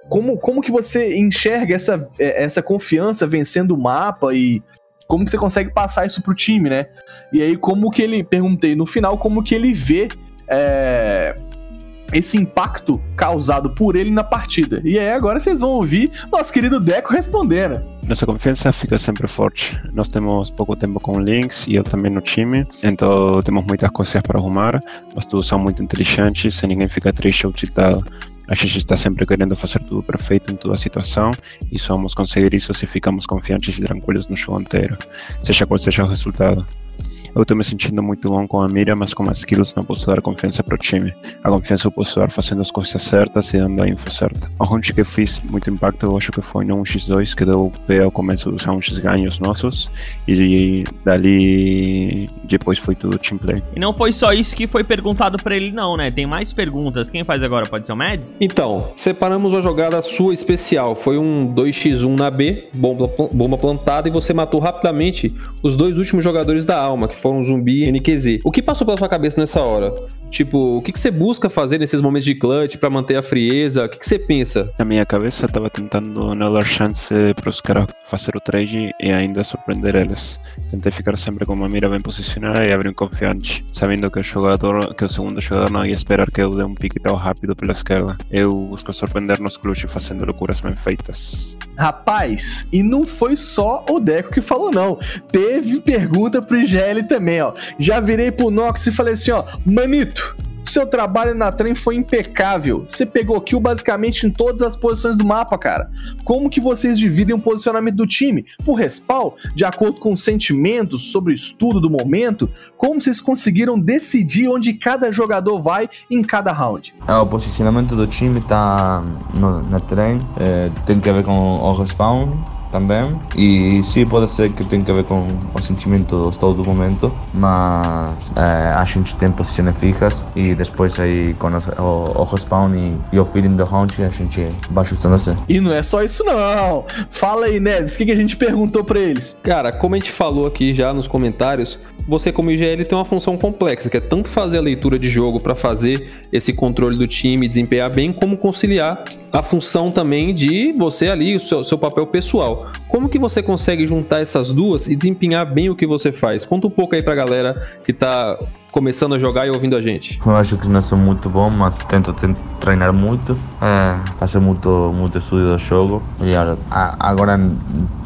S4: como, como que você enxerga essa, é, essa confiança vencendo o mapa e como que você consegue passar isso pro time, né? E aí, como que ele. Perguntei no final como que ele vê é, esse impacto causado por ele na partida. E aí agora vocês vão ouvir nosso querido Deco respondendo.
S7: Nossa confiança fica sempre forte. Nós temos pouco tempo com links e eu também no time, então temos muitas coisas para arrumar, mas todos são muito inteligentes e ninguém fica triste ou tiltado. A gente está sempre querendo fazer tudo perfeito em toda a situação e só vamos conseguir isso se ficamos confiantes e tranquilos no jogo inteiro, seja qual seja o resultado. Eu estou me sentindo muito bom com a mira, mas com as skills não posso dar confiança para o time. A confiança eu posso dar fazendo as coisas certas e dando a info certa. A round que eu fiz muito impacto, eu acho que foi no 1x2, que deu pé ao começo dos rounds ganhos nossos, e dali depois foi tudo team play.
S3: E não foi só isso que foi perguntado para ele, não, né? Tem mais perguntas. Quem faz agora pode ser o Mads?
S5: Então, separamos uma jogada sua especial. Foi um 2x1 na B, bomba, bomba plantada, e você matou rapidamente os dois últimos jogadores da alma, que foram zumbi e NQZ. O que passou pela sua cabeça nessa hora? Tipo, o que, que você busca fazer nesses momentos de clutch para manter a frieza? O que, que você pensa?
S7: Na minha cabeça, estava tentando não dar chance para os caras fazer o trade e ainda surpreender eles. Tentei ficar sempre com uma mira bem posicionada e abrir um confiante, sabendo que o jogador, que o segundo jogador não ia esperar que eu dê um pique tão rápido pela esquerda. Eu busco surpreender nos clutch fazendo loucuras bem feitas.
S4: Rapaz, e não foi só o Deco que falou, não. Teve pergunta pro IGL também, ó. Já virei pro Nox e falei assim, ó, Manito, seu trabalho na trem foi impecável. Você pegou kill basicamente em todas as posições do mapa, cara. Como que vocês dividem o posicionamento do time? Por respawn? De acordo com sentimentos sobre o estudo do momento? Como vocês conseguiram decidir onde cada jogador vai em cada round?
S8: É, o posicionamento do time tá no, na trem, é, tem que ver com o respawn, também. E sim, pode ser que tenha a ver com o sentimento do estado do momento, mas é, a gente tem posições fixas e depois aí com o, o respawn e, e, o feeling do round a gente vai ajustando-se.
S4: E não é só isso não. Fala aí, Neves, o que, que a gente perguntou para eles?
S5: Cara, como a gente falou aqui já nos comentários, você como IGL tem uma função complexa, que é tanto fazer a leitura de jogo para fazer esse controle do time, desempenhar bem, como conciliar a função também de você ali, o seu, seu papel pessoal. Como que você consegue juntar essas duas e desempenhar bem o que você faz? Conta um pouco aí pra galera que tá começando a jogar e ouvindo a gente.
S8: Eu acho que não sou muito bom, mas tento, tento treinar muito, é, fazer muito, muito estudo do jogo. E agora, agora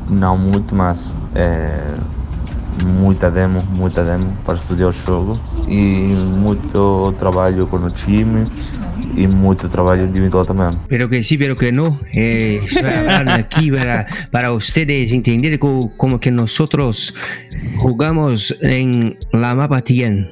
S8: não muito, mas é, muita demo, muita demo para estudar o jogo e muito trabalho com o time y mucho trabajo individual también.
S6: Pero que sí, pero que no. Eh, hablando aquí para, para ustedes entender como, como, que nosotros jugamos en la mapa Tien.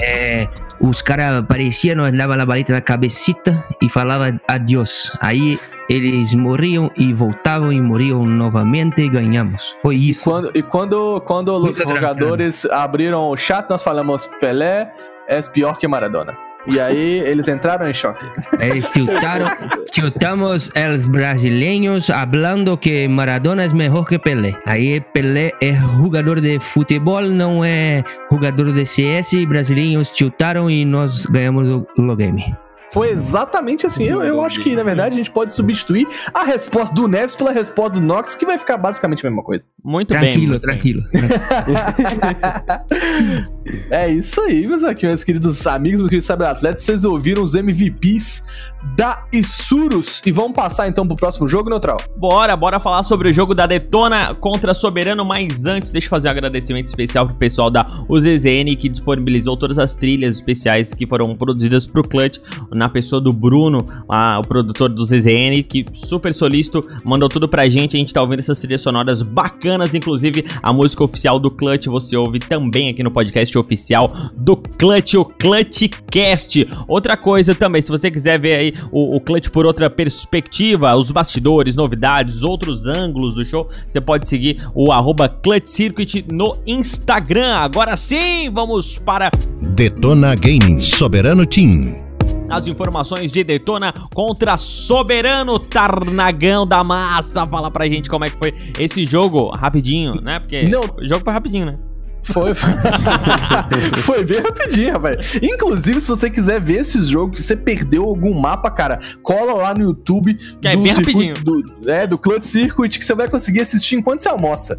S6: Eh, os caras apareciam, nós dava a balita na cabecita e falava adeus. Aí eles morriam e voltavam e morriam novamente e ganhamos. Foi isso.
S4: E quando, e quando, quando os jogadores abriram o chat, nós falamos Pelé é pior que Maradona. E aí eles entraram em choque.
S6: Eles tiltaram, [LAUGHS] tiltamos os brasileiros falando que Maradona é melhor que Pelé. Aí Pelé é jogador de futebol, não é jogador de CS. Brasileiros tiltaram e nós ganhamos o, o game.
S4: Foi exatamente assim. Eu, eu acho que, na verdade, a gente pode substituir a resposta do Neves pela resposta do Nox, que vai ficar basicamente a mesma coisa.
S3: Muito
S6: tranquilo,
S3: bem.
S6: Tranquilo,
S4: tranquilo. [LAUGHS] é isso aí, meus aqui, meus queridos amigos, meus queridos cyberatletas. Vocês ouviram os MVPs da Isurus. E vamos passar então pro próximo jogo, Neutral?
S3: Bora, bora falar sobre o jogo da Detona contra Soberano. Mas antes, deixa eu fazer um agradecimento especial pro pessoal da UZZN que disponibilizou todas as trilhas especiais que foram produzidas pro Clutch na pessoa do Bruno, a, o produtor do ZZN, que super solícito, mandou tudo pra gente. A gente tá ouvindo essas trilhas sonoras bacanas, inclusive a música oficial do Clutch você ouve também aqui no podcast oficial do Clutch, o Clutchcast. Outra coisa também, se você quiser ver aí o, o Clutch por outra perspectiva, os bastidores, novidades, outros ângulos do show, você pode seguir o arroba Clutch Circuit no Instagram. Agora sim, vamos para
S1: Detona Gaming Soberano Team.
S3: as informações de Detona contra Soberano Tarnagão da Massa. Fala pra gente como é que foi esse jogo, rapidinho, né? Porque
S4: Não.
S3: o jogo foi rapidinho, né?
S4: Foi, foi. [LAUGHS] Foi bem rapidinho, rapaz. Inclusive, se você quiser ver esses jogos, se você perdeu algum mapa, cara, cola lá no YouTube
S3: Que é bem rapidinho.
S4: do, é, do Clutch Circuit que você vai conseguir assistir enquanto você almoça.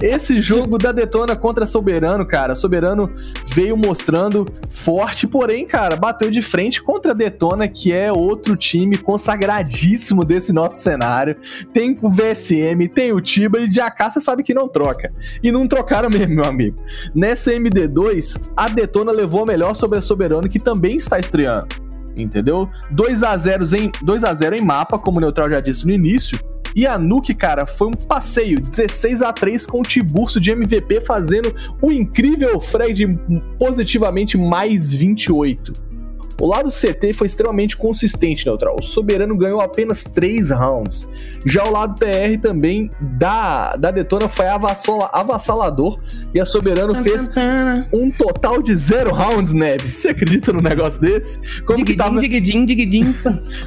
S4: Esse jogo da Detona contra Soberano, cara, Soberano veio mostrando forte, porém, cara, bateu de frente contra a Detona, que é outro time consagradíssimo desse nosso cenário. Tem o VSM, tem o Tiba e de AK você sabe que não troca. E não trocaram mesmo, meu amigo. Nessa MD2, a Detona levou a melhor sobre a Soberano, que também está estreando. Entendeu? 2 a 0 em 2 a 0 em mapa, como o Neutral já disse no início. E a Nuke, cara, foi um passeio 16 a 3 com o Tiburcio de MVP fazendo o incrível Fred positivamente mais 28. O lado CT foi extremamente consistente, Neutral. O Soberano ganhou apenas 3 rounds. Já o lado TR também da, da Detona foi avassala- avassalador. E a Soberano fez um total de 0 rounds, Neves. Você acredita num negócio desse? Como que tava...
S6: Diguidim, diguidim,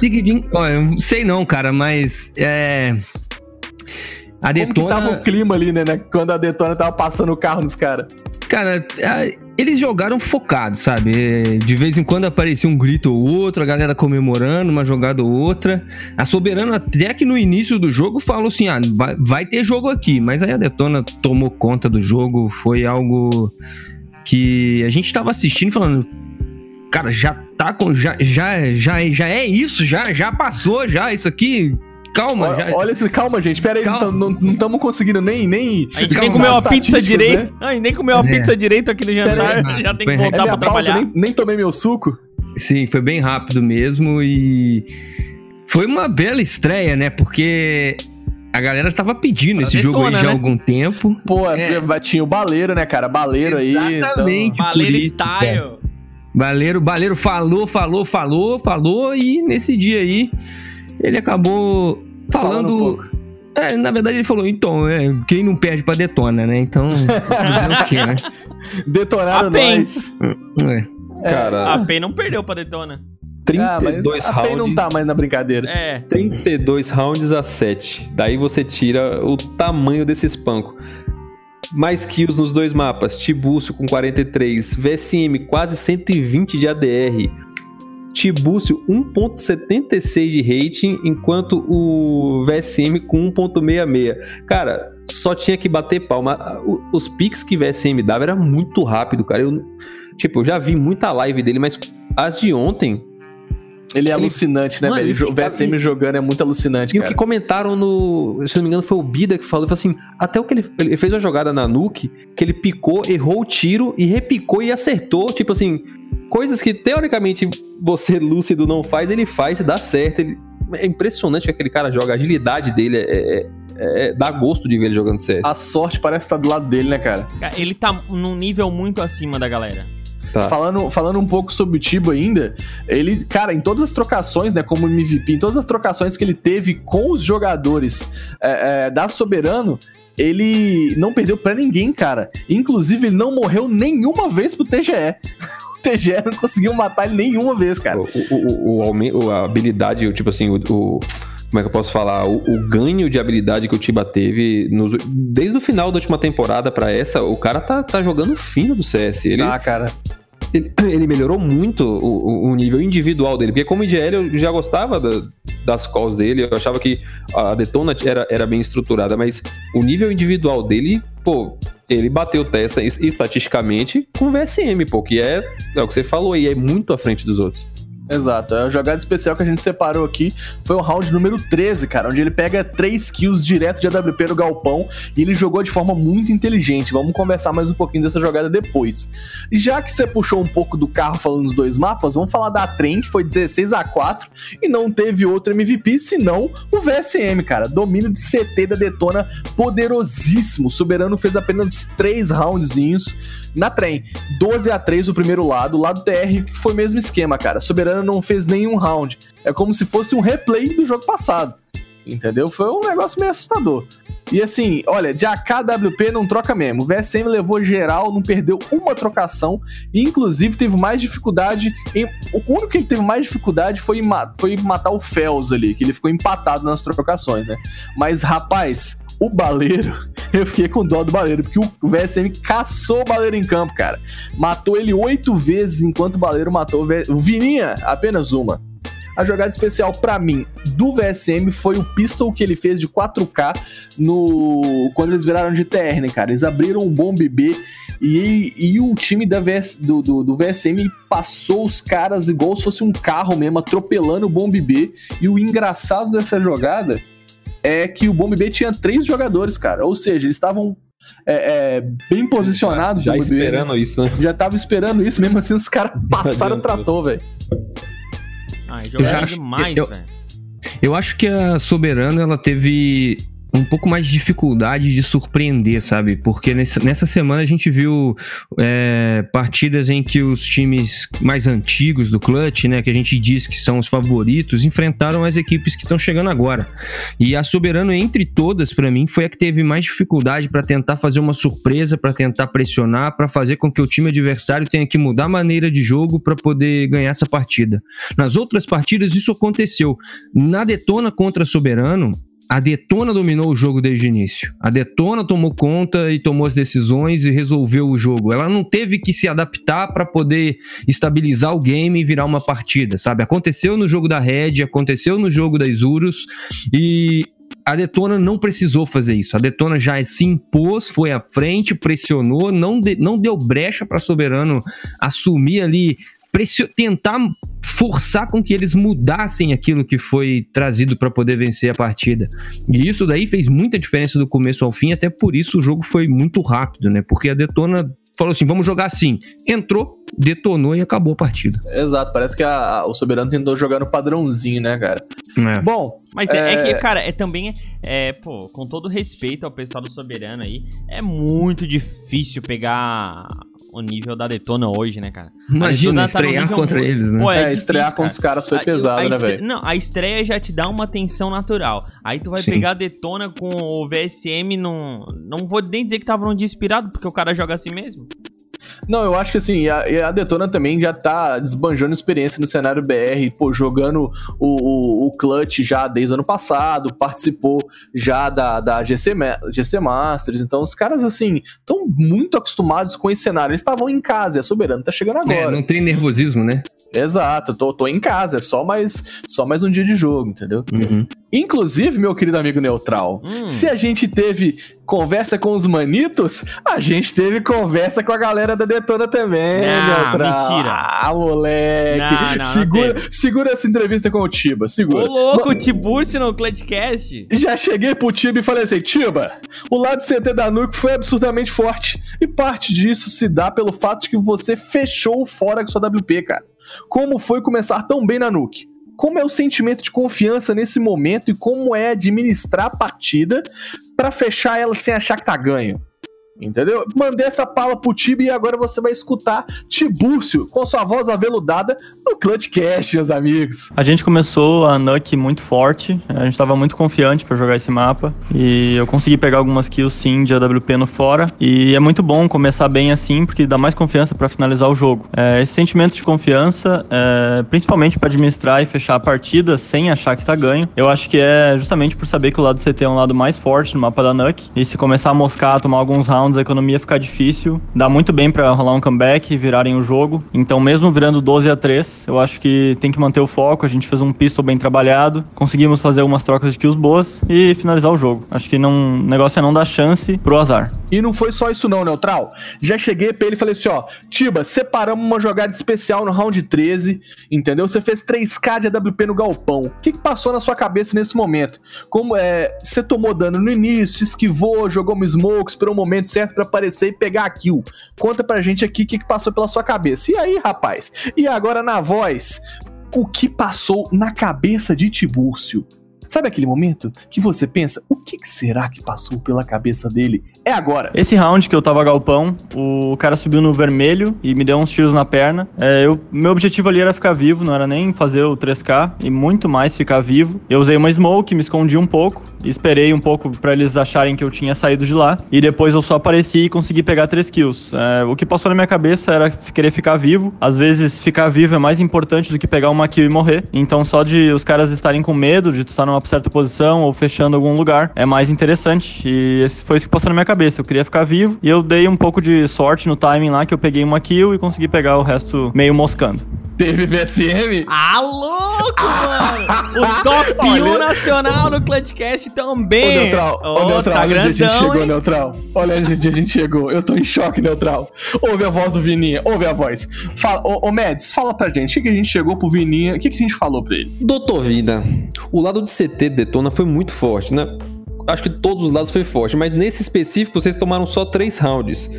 S6: diguidim. Olha, eu não sei não, cara, mas é. A
S4: Como que tava o
S6: Detona.
S4: clima ali, né, né? Quando a Detona tava passando o carro nos caras.
S6: Cara, eles jogaram focados, sabe? É, De vez em quando aparecia um grito ou outro, a galera comemorando uma jogada ou outra. A Soberano, até que no início do jogo, falou assim: ah, vai, vai ter jogo aqui. Mas aí a Detona tomou conta do jogo, foi algo que a gente tava assistindo falando. Cara, já tá com. Já, já, já, já é isso, já, já passou, já. Isso aqui. Calma,
S4: Olha,
S6: já.
S4: olha esse, calma, gente. Pera aí,
S6: Calma.
S4: não estamos conseguindo nem. nem
S3: A gente nem
S4: calcular
S3: comeu a
S4: as
S3: pizza direito.
S4: né?
S3: Nem comeu a
S6: É.
S3: pizza direito aqui no jantar.
S6: aí. [LAUGHS]
S3: já tem que
S4: É
S3: voltar
S4: minha
S3: pra
S4: pausa,
S3: trabalhar.
S4: nem, nem tomei meu suco.
S6: Sim, foi bem rápido mesmo e foi uma bela estreia, né? Porque a galera tava pedindo esse jogo aí
S3: Detona,
S6: já há
S3: né?
S6: algum tempo.
S4: Pô,
S6: É.
S4: tinha o baleiro, né, cara? Baleiro aí.
S6: Exatamente.
S4: Então...
S3: Baleiro
S6: isso,
S3: style.
S6: Baleiro, Baleiro falou, falou, falou, falou e nesse dia aí ele acabou
S4: Falando um
S6: falando.
S4: pouco.
S6: é, na verdade ele falou, então, é, quem não perde pra detona, né? Então, [LAUGHS] o quê, né?
S4: Detonaram
S3: A PEN.
S4: nós.
S6: É.
S5: Cara,
S3: A PEN não perdeu pra Detona.
S4: Ah, mas
S5: 32
S4: a PEN não
S5: rounds.
S4: tá mais na brincadeira.
S3: É.
S5: 32 rounds a 7. Daí você tira o tamanho desse espanco. Mais kills nos dois mapas. Tibúcio com 43. VSM quase 120 de ADR. Tibúcio 1.76 de rating, enquanto o VSM com 1.66. Cara, só tinha que bater palma. Os picks que VSM dava era muito rápido, cara. Eu, tipo, eu já vi muita live dele, mas as de ontem,
S4: Ele é alucinante, né,
S5: Mano,
S4: velho?
S5: ele
S4: O VSM jogando é muito alucinante,
S5: E o
S4: cara.
S5: que comentaram no. Se não me engano, foi o Bida que falou. Ele falou assim: até o que ele, ele fez uma jogada na Nuke, que ele picou, errou o tiro e repicou e acertou. Tipo assim, coisas que teoricamente você, lúcido, não faz, ele faz e dá certo. Ele- é impressionante que aquele cara joga. A agilidade dele é, é- é- é- dá gosto de ver ele jogando CS.
S4: A sorte parece estar do lado dele, né, cara?
S3: Cara, Ele tá num nível muito acima da galera.
S5: Tá.
S4: Falando, falando um pouco sobre o Tibo ainda, ele, cara, em todas as trocações, né, como MVP, em todas as trocações que ele teve com os jogadores é, é, da Soberano, ele não perdeu pra ninguém, cara. Inclusive, ele não morreu nenhuma vez pro TGE. [LAUGHS] O TGE não conseguiu matar ele nenhuma vez, cara.
S5: O, o, o, o a habilidade, o tipo assim, o. como é que eu posso falar? O, o ganho de habilidade que o Tiba teve nos- desde o final da última temporada pra essa, o cara tá, tá jogando fino do CS. Ele,
S4: Ah, cara.
S5: Ele, [CLEARS THROAT] ele melhorou muito o, o- nível individual dele, porque como IGL eu já gostava da- das calls dele, eu achava que a Detona era, era bem estruturada, mas o nível individual dele, pô, ele bateu testa es- estatisticamente com o VSM, pô, que é, é o que você falou aí, é muito à frente dos outros.
S4: Exato. A jogada especial que a gente separou aqui foi o round número 13, cara, onde ele pega 3 kills direto de AWP no galpão e ele jogou de forma muito inteligente. Vamos conversar mais um pouquinho dessa jogada depois. Já que você puxou um pouco do carro falando dos dois mapas, vamos falar da Trem, que foi 16 a 4 e não teve outro MVP senão o VSM, cara. Domínio de CT da Detona poderosíssimo. O Soberano fez apenas 3 roundzinhos na Trem. 12 a 3 o primeiro lado, o lado TR que foi o mesmo esquema, cara. Soberano não fez nenhum round. É como se fosse um replay do jogo passado. Entendeu? Foi um negócio meio assustador. E assim, olha, de AKWP não troca mesmo. O VSM levou geral, não perdeu uma trocação. E inclusive teve mais dificuldade em. O único que ele teve mais dificuldade foi ma... foi matar o Fels ali, que ele ficou empatado nas trocações, né? Mas, rapaz, o Baleiro, [LAUGHS] eu fiquei com dó do Baleiro, porque o VSM caçou o Baleiro em campo, cara. Matou ele oito vezes, enquanto o Baleiro matou o, v... o Vininha apenas uma. A jogada especial para mim do VSM foi o pistol que ele fez de 4K no quando eles viraram de TR, cara? Eles abriram um bom BB e, e o time da VS, do, do, do, VSM passou os caras igual se fosse um carro mesmo, atropelando o bom BB. E o engraçado dessa jogada é que o Bomb B tinha três jogadores, cara. Ou seja, eles estavam é, é, bem posicionados.
S5: Já, já esperando isso, né?
S4: Já tava esperando isso, mesmo assim os caras passaram o trator, velho.
S3: Ah, jogaram demais, velho.
S6: Eu acho que a Soberano ela teve um pouco mais de dificuldade de surpreender, sabe? Porque nessa, nessa semana a gente viu é, partidas em que os times mais antigos do Clutch, né, que a gente diz que são os favoritos, enfrentaram as equipes que estão chegando agora. E a Soberano, entre todas, para mim, foi a que teve mais dificuldade para tentar fazer uma surpresa, para tentar pressionar, para fazer com que o time adversário tenha que mudar a maneira de jogo para poder ganhar essa partida. Nas outras partidas, isso aconteceu. Na Detona contra a Soberano, a Detona dominou o jogo desde o início. A Detona tomou conta e tomou as decisões e resolveu o jogo. Ela não teve que se adaptar para poder estabilizar o game e virar uma partida, sabe? Aconteceu no jogo da Red, aconteceu no jogo da Isurus e a Detona não precisou fazer isso. A Detona já se impôs, foi à frente, pressionou, não, de, não deu brecha para Soberano assumir ali tentar forçar com que eles mudassem aquilo que foi trazido para poder vencer a partida. E isso daí fez muita diferença do começo ao fim, até por isso o jogo foi muito rápido, né? Porque a Detona falou assim: vamos jogar assim. Entrou, detonou e acabou a partida.
S4: Exato, parece que a, a, o Soberano tentou jogar no padrãozinho, né, cara?
S3: É. Bom. Mas é... é... que, cara, é também. É, pô, com todo respeito ao pessoal do Soberano aí, é muito difícil pegar o nível da Detona hoje, né, cara?
S6: Imagina tá estrear contra muito... eles, né?
S4: Pô, é, é difícil, estrear cara. contra os caras foi a, pesado, a, né, velho?
S3: Não, a estreia já te dá uma tensão natural. Aí tu vai Sim. pegar a Detona com o VSM, não, não vou nem dizer que tava um dia inspirado, porque o cara joga assim mesmo.
S4: Não, eu acho que assim, a, a Detona também já tá desbanjando experiência no cenário BR, pô, jogando o, o, o Clutch já desde o ano passado, participou já da, da GC, GC Masters, então os caras, assim, estão muito acostumados com esse cenário. Eles estavam em casa, a Soberano tá chegando é, agora.
S6: É, não tem nervosismo, né?
S4: Exato, tô, tô em casa, é só mais, só mais um dia de jogo, entendeu?
S6: Uhum.
S4: Inclusive, meu querido amigo Neutral, hum. se a gente teve conversa com os manitos, a gente teve conversa com a galera da Detona também,
S3: não, Neutral. Mentira.
S4: Ah, moleque. Não, não, segura, segura essa entrevista com o Tiba, segura.
S3: Ô, louco, o Tiburcio no Clutchcast.
S4: Já cheguei pro Tiba e falei assim, Tiba, o lado CT da Nuke foi absurdamente forte. E parte disso se dá pelo fato de que você fechou fora com sua WP, cara. Como foi começar tão bem na Nuke? Como é o sentimento de confiança nesse momento e como é administrar a partida para fechar ela sem achar que tá ganho. Entendeu? Mandei essa pala pro Tibi e agora você vai escutar Tibúrcio com sua voz aveludada no Clutchcast, meus amigos.
S9: A gente começou a Nuck muito forte, a gente tava muito confiante para jogar esse mapa e eu consegui pegar algumas kills sim de AWP no fora e é muito bom começar bem assim porque dá mais confiança para finalizar o jogo. É, esse sentimento de confiança, é, principalmente para administrar e fechar a partida sem achar que tá ganho, eu acho que é justamente por saber que o lado CT é um lado mais forte no mapa da Nuck e se começar a moscar, tomar alguns rounds rounds a economia ficar difícil. Dá muito bem para rolar um comeback e virarem o jogo. Então, mesmo virando 12 a 3, eu acho que tem que manter o foco. A gente fez um pistol bem trabalhado, conseguimos fazer algumas trocas de kills boas e finalizar o jogo. Acho que não, o negócio é não dar chance pro azar.
S4: E não foi só isso não, Neutral. Já cheguei pra ele e falei assim, ó, Tiba, separamos uma jogada especial no round 13, entendeu? Você fez 3k de AWP no galpão. O que, que passou na sua cabeça nesse momento? Como é, você tomou dano no início, esquivou, jogou um smoke, esperou o momento certo para aparecer e pegar a kill. Conta pra gente aqui o que, que passou pela sua cabeça. E aí, rapaz? E agora na voz, o que passou na cabeça de Tibúrcio? Sabe aquele momento que você pensa, o que, será que passou pela cabeça dele? É agora.
S9: Esse round que eu tava galpão, o cara subiu no vermelho e me deu uns tiros na perna. É, eu, meu objetivo ali era ficar vivo, não era nem fazer o 3K e muito mais ficar vivo. Eu usei uma smoke, me escondi um pouco, esperei um pouco para eles acharem que eu tinha saído de lá e depois eu só apareci e consegui pegar 3 kills. É, o que passou na minha cabeça era querer ficar vivo. Às vezes ficar vivo é mais importante do que pegar uma kill e morrer. Então só de os caras estarem com medo de tu estar numa certa posição ou fechando algum lugar é mais interessante. E esse foi isso que passou na minha cabeça. Eu queria ficar vivo e eu dei um pouco de sorte no timing lá que eu peguei uma kill e consegui pegar o resto meio moscando.
S4: Teve VSM?
S3: Ah, louco, mano! O top 1 nacional no Clutchcast também.
S4: Ô, Neutral, ô,
S3: Ô,
S4: Neutral,
S3: tá
S4: olha onde a gente
S3: grandão,
S4: chegou,
S3: hein?
S4: Neutral. Olha onde a gente chegou. Eu tô em choque, Neutral. Ouve a voz do Vininha, ouve a voz. Fala, ô, ô Mads, fala pra gente. O que, que a gente chegou pro Vininha? O que, que a gente falou pra ele?
S5: Doutor Vida, o lado do CT de Detona foi muito forte, né? Acho que todos os lados foi forte, mas nesse específico vocês tomaram só três rounds.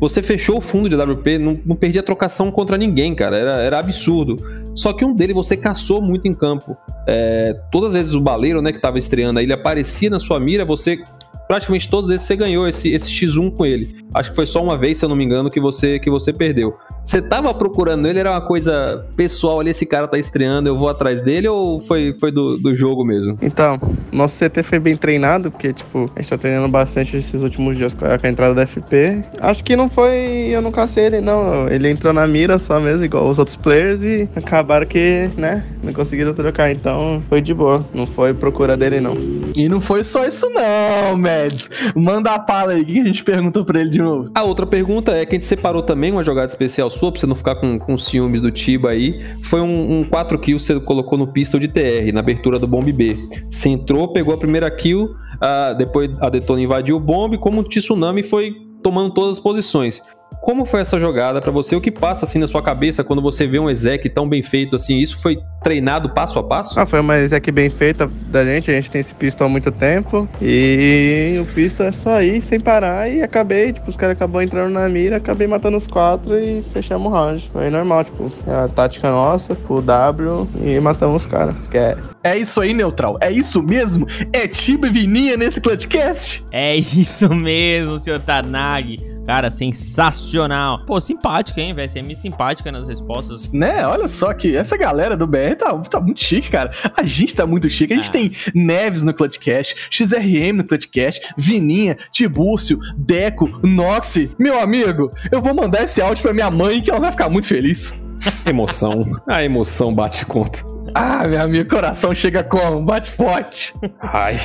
S5: Você fechou o fundo de AWP, não, não perdia trocação contra ninguém, cara. Era, era absurdo. Só que um dele você caçou muito em campo. É, todas as vezes o baleiro, né, que tava estreando ele aparecia na sua mira, você. Praticamente todas as vezes você ganhou esse, esse X1 com ele. Acho que foi só uma vez, se eu não me engano, que você, que você perdeu. Você tava procurando ele, era uma coisa pessoal ali, esse cara tá estreando, eu vou atrás dele, ou foi, foi do, do jogo mesmo?
S10: Então, nosso CT foi bem treinado, porque, tipo, a gente tá treinando bastante esses últimos dias com a, com a entrada da FP. Acho que não foi. Eu não cacei ele, não. Ele entrou na mira só mesmo, igual os outros players, e acabaram que, né, não conseguiram trocar. Então, foi de boa. Não foi procura dele, não.
S4: E não foi só isso, não, Mads. Manda a pala aí, o que que a gente perguntou pra ele de novo?
S5: A outra pergunta é que a gente separou também uma jogada especial sua, pra você não ficar com, com ciúmes do Tiba aí. Foi um, um 4 kills que você colocou no pistol de TR, na abertura do bomb B. Você entrou, pegou a primeira kill, ah, depois a Detona invadiu o bomb, como um tsunami foi tomando todas as posições. Como foi essa jogada pra você? O que passa assim na sua cabeça quando você vê um exec tão bem feito assim? Isso foi treinado passo a passo?
S10: Ah, foi uma exec bem feita da gente. A gente tem esse pistol há muito tempo. E o pistol é só ir sem parar. E acabei, tipo, os caras acabou entrando na mira, acabei matando os quatro e fechamos o round. Foi normal, tipo, é a tática nossa, o W e matamos os caras. Esquece.
S4: É isso aí, Neutral. É isso mesmo? É Tiba e Vininha nesse Clutchcast?
S3: É isso mesmo, senhor Tanag. Cara, sensacional. Pô, simpática, hein, VSM? Simpática nas respostas.
S4: Né? Olha só que essa galera do BR tá, tá muito chique, cara. A gente tá muito chique. A gente
S3: Ah.
S4: tem Neves no Clutchcast, XRM no Clutchcast, Vininha, Tibúrcio, Deco, Noxy. Meu amigo, eu vou mandar esse áudio pra minha mãe que ela vai ficar muito feliz.
S5: Emoção. A emoção bate conta.
S4: Ah, meu amigo, coração chega como? Bate forte.
S5: Ai.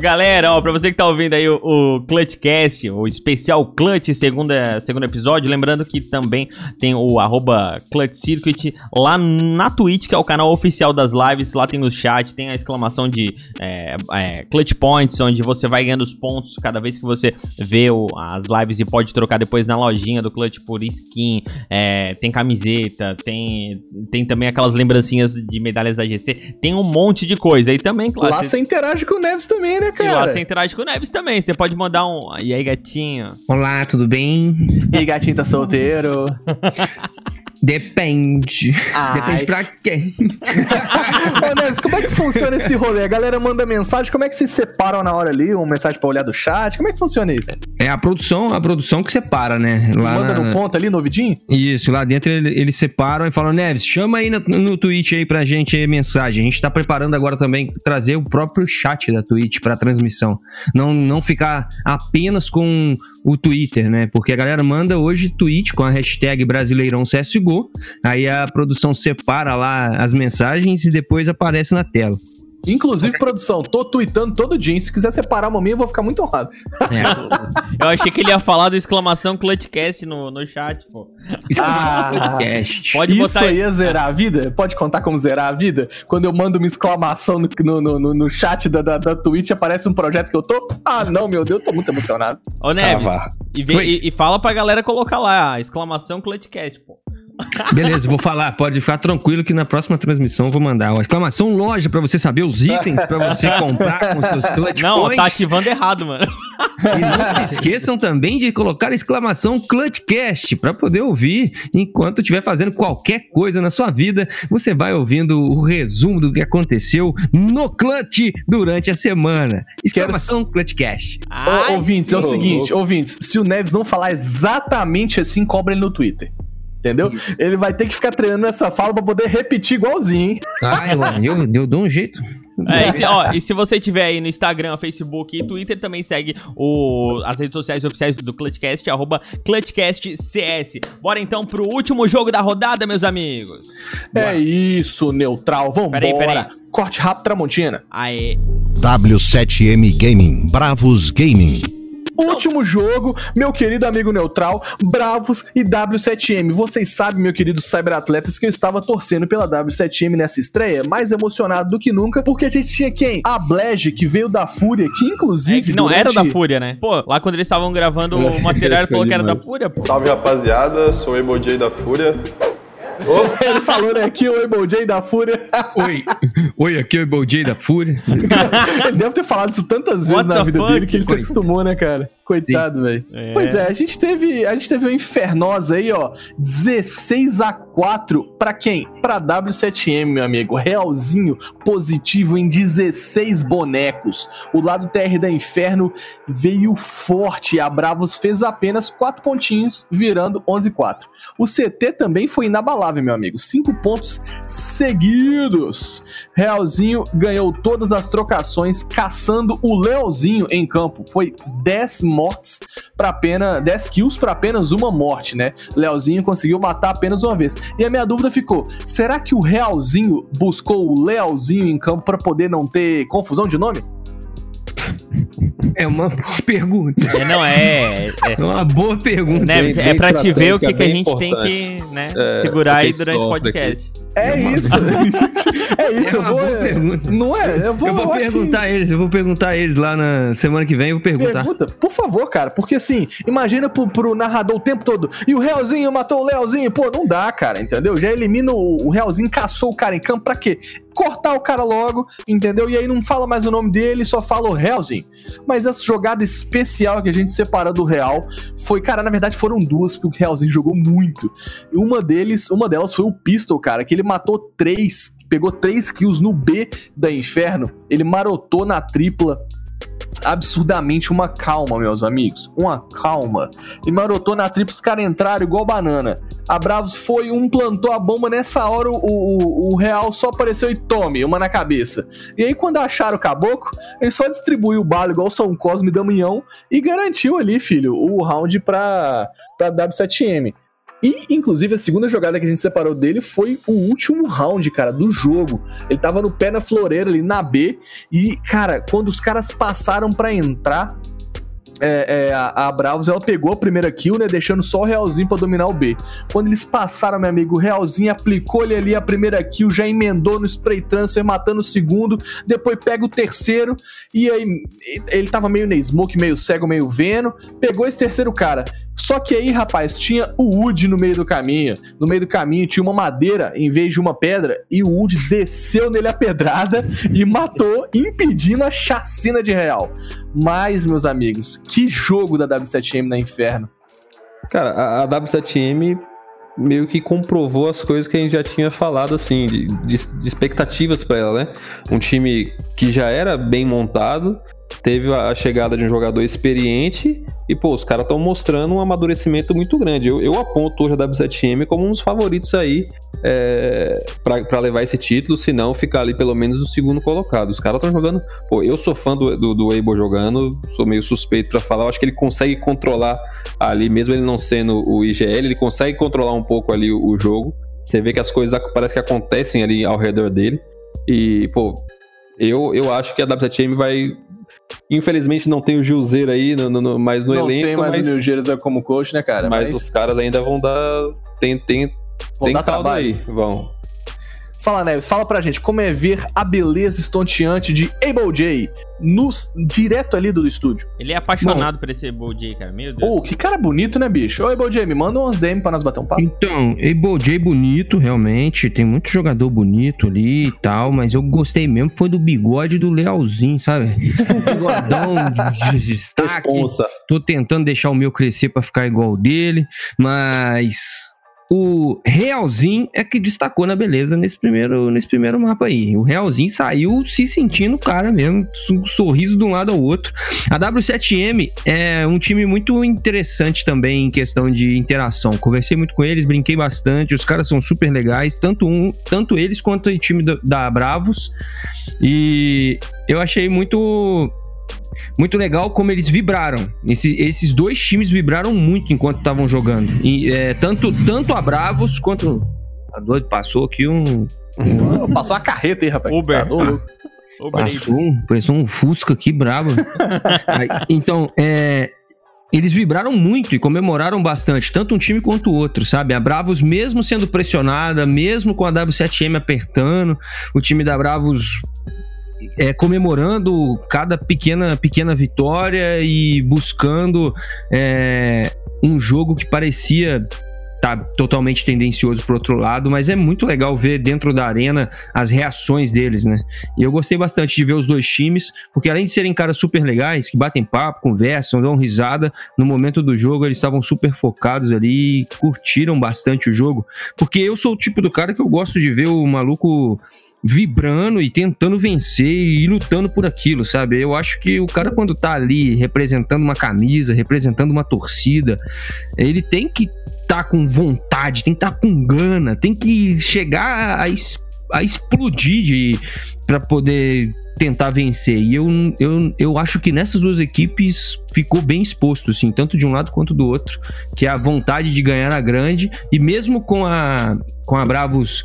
S3: Galera, ó, pra você que tá ouvindo aí o, o Clutchcast, o especial Clutch, segunda, segundo episódio, lembrando que também tem o arroba Clutch Circuit lá na Twitch, que é o canal oficial das lives, lá tem o chat, tem a exclamação de é, é, Clutch Points, onde você vai ganhando os pontos cada vez que você vê o- as lives e pode trocar depois na lojinha do Clutch por skin, é, tem camiseta, tem, tem também aquelas lembrancinhas de medalhas da GC, tem um monte de coisa, e também, claro...
S4: Lá
S3: cê-
S4: você interage com o Neves também, né,
S3: e lá
S4: cara?
S3: você interage com o Neves também. Você pode mandar um. E aí, gatinho?
S6: Olá, tudo bem?
S4: E aí, gatinho tá solteiro? [LAUGHS]
S6: Depende.
S4: Ai.
S6: Depende pra quem. [LAUGHS]
S4: Ô, Neves, como é que funciona esse rolê? A galera manda mensagem, como é que vocês separam na hora ali? Uma mensagem pra olhar do chat? Como é que funciona isso?
S6: É a produção, a produção que separa, né? Lá
S4: Manda
S6: na-
S4: no ponto ali, no ouvidinho?
S6: Isso, lá dentro ele- eles separam e falam, Neves, chama aí no, no Twitch aí pra gente aí mensagem. A gente tá preparando agora também trazer o próprio chat da Twitch pra transmissão. Não, não ficar apenas com o Twitter, né? Porque a galera manda hoje tweet com a hashtag Brasileirão CSGO, aí a produção separa lá as mensagens e depois aparece na tela.
S4: Inclusive, produção, tô tweetando todo dia. Se quiser separar uma minha, eu vou ficar muito honrado.
S3: É. [LAUGHS] Eu achei que ele ia falar do exclamação Clutchcast no, no chat, pô.
S4: Ah,
S3: Clutchcast. Pode
S4: Isso
S3: botar
S4: aí é zerar a vida? Pode contar como zerar a vida? Quando eu mando uma exclamação no, no, no, no chat da, da, da Twitch, aparece um projeto que eu tô? Ah, não, meu Deus, tô muito emocionado.
S3: Ô, Neves, e, vê- e- e fala pra galera colocar lá, a exclamação Clutchcast, pô.
S6: Beleza, vou falar. Pode ficar tranquilo que na próxima transmissão eu vou mandar uma exclamação loja pra você saber os itens pra você comprar com seus clutch
S3: Não,
S6: points.
S3: tá ativando errado, mano.
S6: E não se esqueçam também de colocar a exclamação Clutchcast para poder ouvir enquanto estiver fazendo qualquer coisa na sua vida. Você vai ouvindo o resumo do que aconteceu no Clutch durante a semana. Exclamação Clutchcast.
S4: Ô, ouvintes, é o seguinte, ouvintes, se o Neves não falar exatamente assim, cobra ele no Twitter. Entendeu? Ele vai ter que ficar treinando essa fala pra poder repetir igualzinho, hein?
S6: Ai, mano, eu, eu dou um jeito.
S3: É, e, se, ó, e se você tiver aí no Instagram, Facebook e Twitter, também segue o, as redes sociais oficiais do Clutchcast, arroba ClutchCastCS. Bora então pro último jogo da rodada, meus amigos.
S4: É isso, neutral. Vambora.
S3: Peraí, peraí.
S4: Corte rápido, Tramontina.
S3: Aê.
S1: W7M Gaming, Bravos Gaming.
S4: Último jogo, meu querido amigo neutral, Bravos e W7M. Vocês sabem, meu querido cyberatletas, que eu estava torcendo pela W7M nessa estreia, mais emocionado do que nunca, porque a gente tinha quem? A Blege, que veio da Fúria, que inclusive.
S3: É Não, era
S4: durante-
S3: da Fúria, né? Pô, lá quando eles estavam gravando o [LAUGHS] material, ele falou que era da Fúria, pô.
S11: Salve rapaziada, sou o Emojay da Fúria. [LAUGHS]
S4: Ele falou, né, aqui o Emojay da Fúria. [LAUGHS]
S6: Oi, oi, aqui é o Ebojay da Fúria. [LAUGHS]
S4: ele deve ter falado isso tantas vezes
S6: What
S4: na vida
S6: fuck?
S4: dele que ele se acostumou, né, cara? Coitado, velho.
S6: É.
S4: Pois é, a gente teve, a gente teve uma infernosa aí, ó, 16 a 4 pra quem? Pra W7M, meu amigo. Realzinho positivo em 16 bonecos. O lado TR da Inferno veio forte. A Bravos fez apenas 4 pontinhos, virando 11 4. O CT também foi inabalável, meu amigo. 5 pontos seguidos. Realzinho ganhou todas as trocações, caçando o Leozinho em campo. Foi 10 mortes para apenas 10 kills para apenas uma morte, né? Leozinho conseguiu matar apenas uma vez. E a minha dúvida ficou: será que o Realzinho buscou o Leozinho em campo para poder não ter confusão de nome?
S6: É uma boa pergunta.
S3: É, não, é.
S6: É uma boa pergunta.
S3: Neves,
S6: Bem-
S3: é pra te ver o que, que a gente tem
S6: importante.
S3: que né,
S6: É,
S3: segurar aí
S6: que
S3: durante o podcast.
S4: É isso. [LAUGHS] é isso,
S6: É
S4: eu
S6: uma
S4: vou.
S6: boa pergunta.
S4: Não é? Eu vou,
S6: Eu vou
S4: eu que-
S6: perguntar a eles, eu vou perguntar a eles lá na semana que vem, eu vou perguntar.
S4: Pergunta, por favor, cara, porque assim, imagina pro, pro narrador o tempo todo, e o Realzinho matou o Leozinho, pô, não dá, cara, entendeu? Já elimina o, o Realzinho, caçou o cara em campo, pra quê? Cortar o cara logo, entendeu? E aí não fala mais o nome dele, só fala o Realzinho. Mas essa jogada especial que a gente separou do Real foi, cara, na verdade foram duas, porque o Realzinho jogou muito. E uma deles, uma delas foi o Pistol, cara, que ele matou três, pegou três kills no B da Inferno, ele marotou na tripla, absurdamente uma calma, meus amigos. Uma calma. E marotou na tripla, os caras entraram igual banana. A Bravos foi, um plantou a bomba, nessa hora o, o, o Real só apareceu e tome, uma na cabeça. E aí, quando acharam o caboclo, ele só distribuiu o bala igual São Cosme e Damião e garantiu ali, filho, o round pra, pra W7M. E, inclusive, a segunda jogada que a gente separou dele foi o último round, cara, do jogo. Ele tava no pé na floreira ali na B. E, cara, quando os caras passaram pra entrar, é, é, a, a Bravos ela pegou a primeira kill, né? Deixando só o Realzinho pra dominar o B. Quando eles passaram, meu amigo, o Realzinho aplicou-lhe ali a primeira kill, já emendou no spray transfer, matando o segundo. Depois pega o terceiro. E aí ele tava meio na smoke, meio cego, meio vendo. Pegou esse terceiro cara. Só que aí, rapaz, tinha o Wood no meio do caminho. No meio do caminho tinha uma madeira em vez de uma pedra. E o Wood desceu nele a pedrada e matou, impedindo a chacina de real. Mas, meus amigos, que jogo da W7M na Inferno.
S5: Cara, a, a W7M meio que comprovou as coisas que a gente já tinha falado, assim, de, de- de expectativas pra ela, né? Um time que já era bem montado, teve a, chegada de um jogador experiente e, pô, os caras estão mostrando um amadurecimento muito grande. Eu, eu aponto hoje a W7M como um dos favoritos aí é, pra levar esse título, se não ficar ali pelo menos no segundo colocado. Os caras estão jogando. Pô, eu sou fã do, do, do Weibo jogando, sou meio suspeito pra falar. Eu acho que ele consegue controlar ali, mesmo ele não sendo o IGL, ele consegue controlar um pouco ali o, o jogo. Você vê que as coisas parece que acontecem ali ao redor dele. E, pô, Eu, eu acho que a W7M vai. Infelizmente não tem o Gilzeiro aí no, no, no, mais no
S4: não
S5: elenco.
S4: tem mais
S5: mas,
S4: o Jersey como coach, né, cara?
S5: mas, os caras ainda vão dar. Tem, tem,
S4: Vão
S5: tem
S4: dar trabalho.
S5: aí. Vão.
S4: Fala, Neves, fala pra gente como é ver a beleza estonteante de Able J no, direto ali do estúdio.
S3: Ele é apaixonado por esse Bull J, cara. Meu Deus.
S4: Ô, que cara bonito, né, bicho? Ô, Able J, me manda uns DM pra nós bater um papo.
S6: Então, Able J bonito, realmente. Tem muito jogador bonito ali e tal, mas eu gostei mesmo foi do bigode do Lealzinho, sabe? [LAUGHS] Bigodão de, de destaque.
S5: Responsa.
S6: Tô tentando deixar o meu crescer pra ficar igual o dele, mas o Realzinho é que destacou na beleza nesse primeiro, nesse primeiro mapa aí. O Realzinho saiu se sentindo o cara mesmo, um sorriso de um lado ao outro. A W7M é um time muito interessante também em questão de interação. Conversei muito com eles, brinquei bastante, os caras são super legais, tanto um, tanto eles quanto o time da, da Bravos. E eu achei muito muito legal como eles vibraram. Esse- esses dois times vibraram muito enquanto estavam jogando. E, é, tanto, tanto a Bravos quanto. A doido passou aqui um.
S4: Passou a carreta aí, rapaz.
S3: Uber.
S4: Tá.
S3: Uber
S6: Passou um, passou um Fusca aqui brabo. [LAUGHS] Aí, então, é, eles vibraram muito e comemoraram bastante, tanto um time quanto o outro, sabe? A Bravos, mesmo sendo pressionada, mesmo com a W7M apertando, o time da Bravos é, comemorando cada pequena, pequena vitória e buscando é, um jogo que parecia tá totalmente tendencioso pro outro lado, mas é muito legal ver dentro da arena as reações deles, né? E eu gostei bastante de ver os dois times, porque além de serem caras super legais, que batem papo, conversam, dão risada, no momento do jogo eles estavam super focados ali e curtiram bastante o jogo, porque eu sou o tipo do cara que eu gosto de ver o maluco vibrando e tentando vencer e lutando por aquilo, sabe? Eu acho que o cara quando tá ali representando uma camisa, representando uma torcida, ele tem que tá com vontade, tem que tá com gana, tem que chegar a, es- a explodir para poder tentar vencer. E eu, eu, eu acho que nessas duas equipes ficou bem exposto, assim, tanto de um lado quanto do outro, que a vontade de ganhar a grande, e mesmo com a, com a Bravos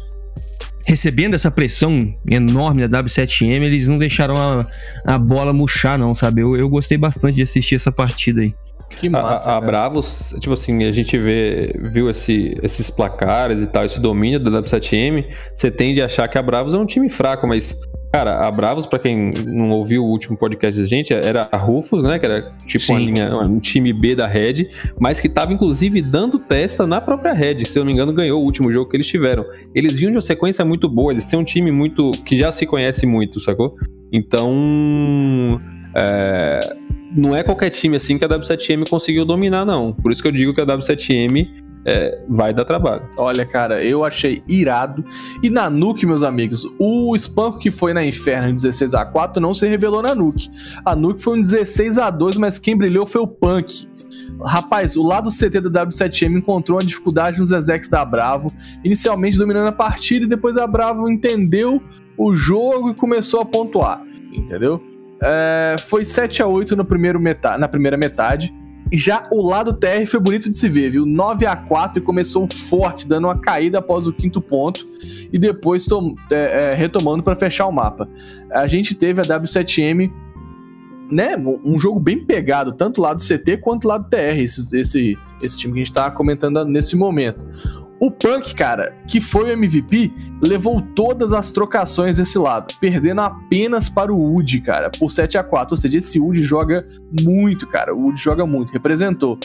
S6: recebendo essa pressão enorme da W7M, eles não deixaram a, a bola murchar, não, sabe? Eu, eu gostei bastante de assistir essa partida aí.
S4: Que massa,
S5: a, a. Bravos, tipo assim, a gente vê, viu esse- esses placares e tal, esse domínio da W7M, você tende a achar que a Bravos é um time fraco, mas, cara, a Bravos, pra quem não ouviu o último podcast da gente, era a Rufus, né, que era tipo uma linha, um time B da Red, mas que tava, inclusive, dando testa na própria Red, se eu não me engano, ganhou o último jogo que eles tiveram. Eles vinham de uma sequência muito boa, eles têm um time muito, que já se conhece muito, sacou? Então... É, não é qualquer time assim que a W7M conseguiu dominar, não. Por isso que eu digo que a W7M é, vai dar trabalho.
S4: Olha, cara, eu achei irado. E na Nuke, meus amigos, o espanco que foi na Inferno em 16x4 não se revelou na Nuke. A Nuke foi um 16x2, mas quem brilhou foi o Punk. Rapaz, o lado CT da W7M encontrou uma dificuldade nos Ezex da Bravo, inicialmente dominando a partida e depois a Bravo entendeu o jogo e começou a pontuar, entendeu? É, foi 7 a 8 no primeiro meta- na primeira metade. Já o lado TR foi bonito de se ver, viu? 9 a 4 e começou forte, dando uma caída após o quinto ponto e depois tom- é, é, retomando para fechar o mapa. A gente teve a W7M, né? Um jogo bem pegado, tanto lado CT quanto lado TR, esse, esse, esse time que a gente tá comentando nesse momento. O Punk, cara, que foi o MVP, levou todas as trocações desse lado, perdendo apenas para o Wood, cara, por 7 a 4 Ou seja, esse Wood joga muito, cara. O Wood joga muito, representou.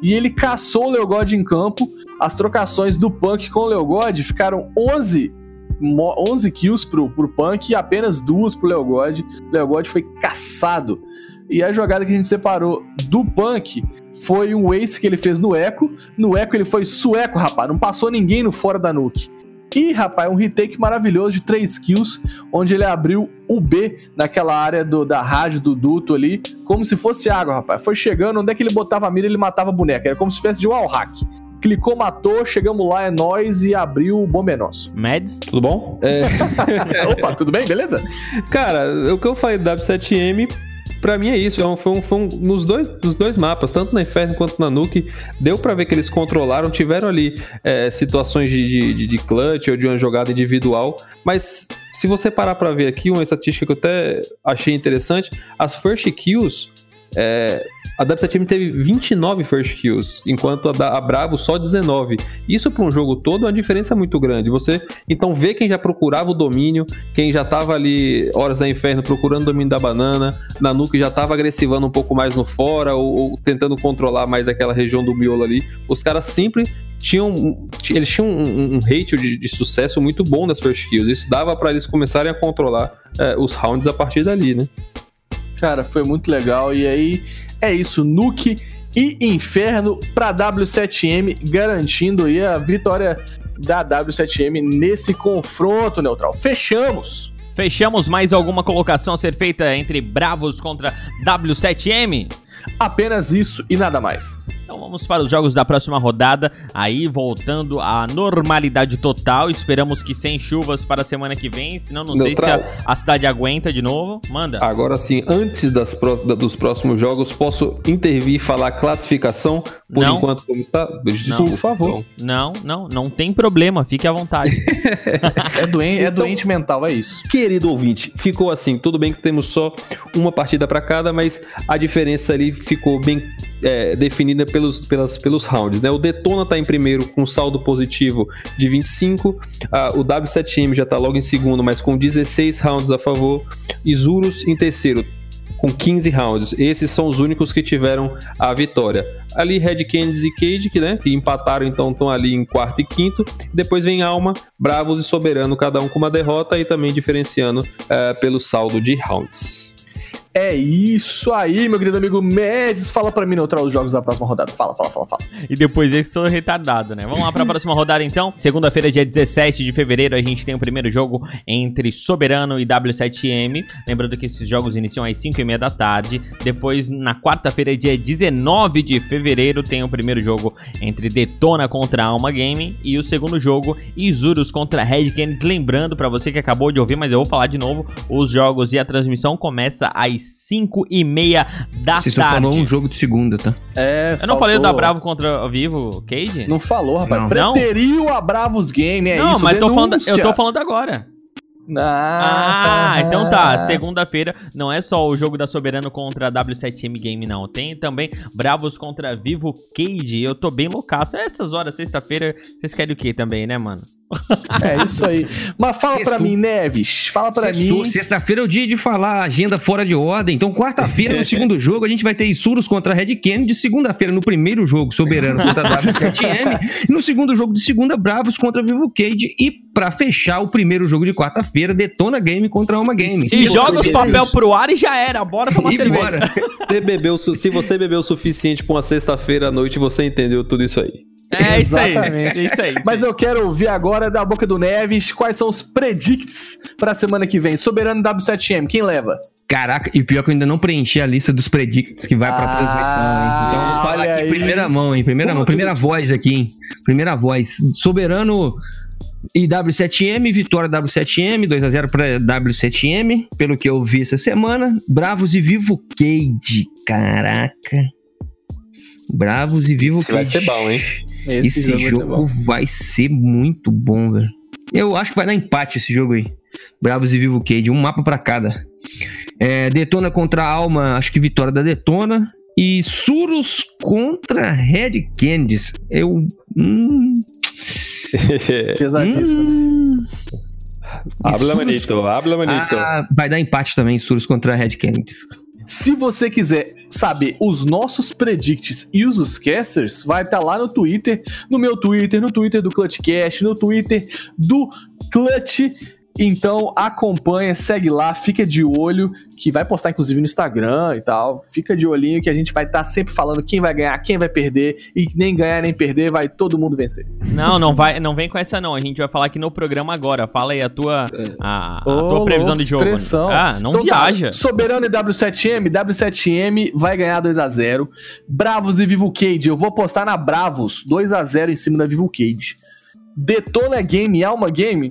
S4: E ele caçou o Leogod em campo. As trocações do Punk com o Leogod ficaram 11 mo- 11 kills pro, pro Punk e apenas duas pro Leogod. Leogod foi caçado. E a jogada que a gente separou do Punk foi um ace que ele fez no Echo. No Echo ele foi sueco, rapaz. Não passou ninguém no fora da nuke. E, rapaz, um retake maravilhoso de 3 kills, onde ele abriu o B naquela área do- da rádio do duto ali, como se fosse água, rapaz. Foi chegando, onde é que ele botava a mira, ele matava a boneca. Era como se fosse de wall hack. Clicou, matou, chegamos lá, é nós e abriu o bomba é nosso.
S3: Mads?
S5: Tudo bom? É, [LAUGHS]
S4: Opa, tudo bem? Beleza?
S5: cara, o que eu falei da W7M pra mim é isso. É um, foi um, foi um, nos, dois, nos dois mapas, tanto na Inferno quanto na Nuke, deu pra ver que eles controlaram, tiveram ali é, situações de, de, de clutch ou de uma jogada individual, mas se você parar pra ver aqui, uma estatística que eu até achei interessante, as first kills é, a Dubstep Team teve 29 first kills, enquanto a, Bravo só 19. Isso para um jogo todo é uma diferença muito grande. Você então vê quem já procurava o domínio, quem já estava ali horas da inferno procurando o domínio da banana, na Nuke já estava agressivando um pouco mais no fora ou, ou tentando controlar mais aquela região do miolo ali. Os caras sempre tinham eles tinham um, um ratio de, de, sucesso muito bom das first kills. Isso dava para eles começarem a controlar é, os rounds a partir dali, né?
S4: Cara, foi muito legal. E aí, é isso. Nuke e Inferno para W7M, garantindo aí a vitória da W7M nesse confronto neutral. Fechamos!
S3: Fechamos mais alguma colocação a ser feita entre Bravos contra W7M?
S4: Apenas isso e nada mais.
S3: Então vamos para os jogos da próxima rodada. Aí voltando à normalidade total. Esperamos que sem chuvas para a semana que vem. Senão não Neutral. sei se a, a, cidade aguenta de novo. Manda.
S5: Agora sim, antes das, dos próximos jogos, posso intervir e falar classificação? Por
S3: não.
S5: enquanto, como está?
S3: Não. Por favor. Não, não, não tem problema. Fique à vontade. [LAUGHS]
S4: é, doente, é então, doente mental, é isso.
S5: Querido ouvinte, ficou assim. Tudo bem que temos só uma partida para cada, mas a diferença ali ficou bem é, definida pelos, pelas, pelos rounds. Né? O Detona está em primeiro com saldo positivo de 25, ah, o W7M já está logo em segundo, mas com 16 rounds a favor, Zurus em terceiro com 15 rounds. Esses são os únicos que tiveram a vitória. Ali Red Candies e Cage, que, né, que empataram, então estão ali em quarto e quinto. Depois vem Alma, Bravos e Soberano, cada um com uma derrota e também diferenciando uh, pelo saldo de rounds.
S4: É isso aí, meu querido amigo Mendes. Fala para mim neutral os jogos da próxima rodada. Fala, fala, fala, fala.
S3: E depois eu que sou retardado, né? Vamos lá para a próxima rodada então. Segunda-feira, dia 17 de fevereiro, a gente tem o primeiro jogo entre Soberano e W7M. Lembrando que esses jogos iniciam às 5 e meia da tarde. Depois, na quarta-feira, dia 19 de fevereiro, tem o primeiro jogo entre Detona contra Alma Game. E o segundo jogo, Isurus contra Red Canids. Lembrando para você que acabou de ouvir, mas eu vou falar de novo: os jogos e a transmissão começa às 5 e meia da Você tarde. Você
S6: falou um jogo de segunda, tá?
S3: É, Eu não falei da Bravo contra o Vivo, Cage?
S4: Não falou, rapaz. Não. Preteriu a Bravos Game, é não, isso,
S3: mas tô falando, eu tô falando agora. Ah, ah, então tá. Segunda-feira não é só o jogo da Soberano contra a W7M Game, não. Tem também Bravos contra Vivo Cage. Eu tô bem loucaço. Essas horas, sexta-feira, vocês querem o quê também, né, mano?
S4: É isso aí. Mas fala Sexto. pra mim, Neves. Fala pra Sexto. mim.
S6: Sexta-feira é o dia de falar agenda fora de ordem. Então, quarta-feira, no segundo jogo, a gente vai ter Isurus contra Red Kennedy. Segunda-feira, no primeiro jogo, Soberano contra W7M. e no segundo jogo de segunda, Bravos contra Vivo Cage. E pra fechar o primeiro jogo de quarta-feira, Detona Game contra Alma Game.
S3: E joga os papel pro ar e já era. Bora tomar e cerveja. [LAUGHS]
S5: Você bebeu, se você bebeu o suficiente pra uma sexta-feira à noite, você entendeu tudo isso aí.
S3: É isso aí. É isso aí.
S4: Mas eu quero ouvir agora da boca do Neves quais são os predicts pra semana que vem. Soberano W7M, quem leva?
S6: Caraca, e pior que eu ainda não preenchi a lista dos predicts que vai pra ah, transmissão, hein? Então falar aqui em primeira mão, em primeira mão, primeira voz aqui, hein? Primeira voz. Soberano e W7M, vitória W7M, 2x0 para W7M, pelo que eu vi essa semana. Bravos e Vivo Cade, caraca. Bravos e Vivo
S5: Esse Cage. vai ser bom, hein?
S6: Esse, esse jogo, jogo vai, ser vai ser muito bom, velho. Eu acho que vai dar empate esse jogo aí. Bravos e Vivo Cage, um mapa para cada. É, Detona contra Alma, acho que vitória da Detona. E Surus contra Red Candies. Eu. Hum... [LAUGHS]
S4: Pesadíssimo. Hum...
S5: Habla manito, habla manito.
S6: Ah, vai dar empate também, Surus contra Red Candies.
S4: Se você quiser saber os nossos predicts e os casters, vai estar tá lá no Twitter, no meu Twitter, no Twitter do Clutchcast, no Twitter do Clutch então acompanha, segue lá, fica de olho, que vai postar inclusive no Instagram e tal. Fica de olhinho que a gente vai estar tá sempre falando quem vai ganhar, quem vai perder e nem ganhar nem perder, vai todo mundo vencer.
S3: Não, não vai, não vem com essa não. A gente vai falar aqui no programa agora. Fala aí a tua a, a oh, tua previsão de jogo.
S4: Pressão.
S3: Ah, não então, tá, viaja. Tá,
S4: Soberano e W7M, W7M vai ganhar 2 a 0. Bravos e Vivo Cage, eu vou postar na Bravos 2 a 0 em cima da Vivo Cage. Detona Game, Alma Game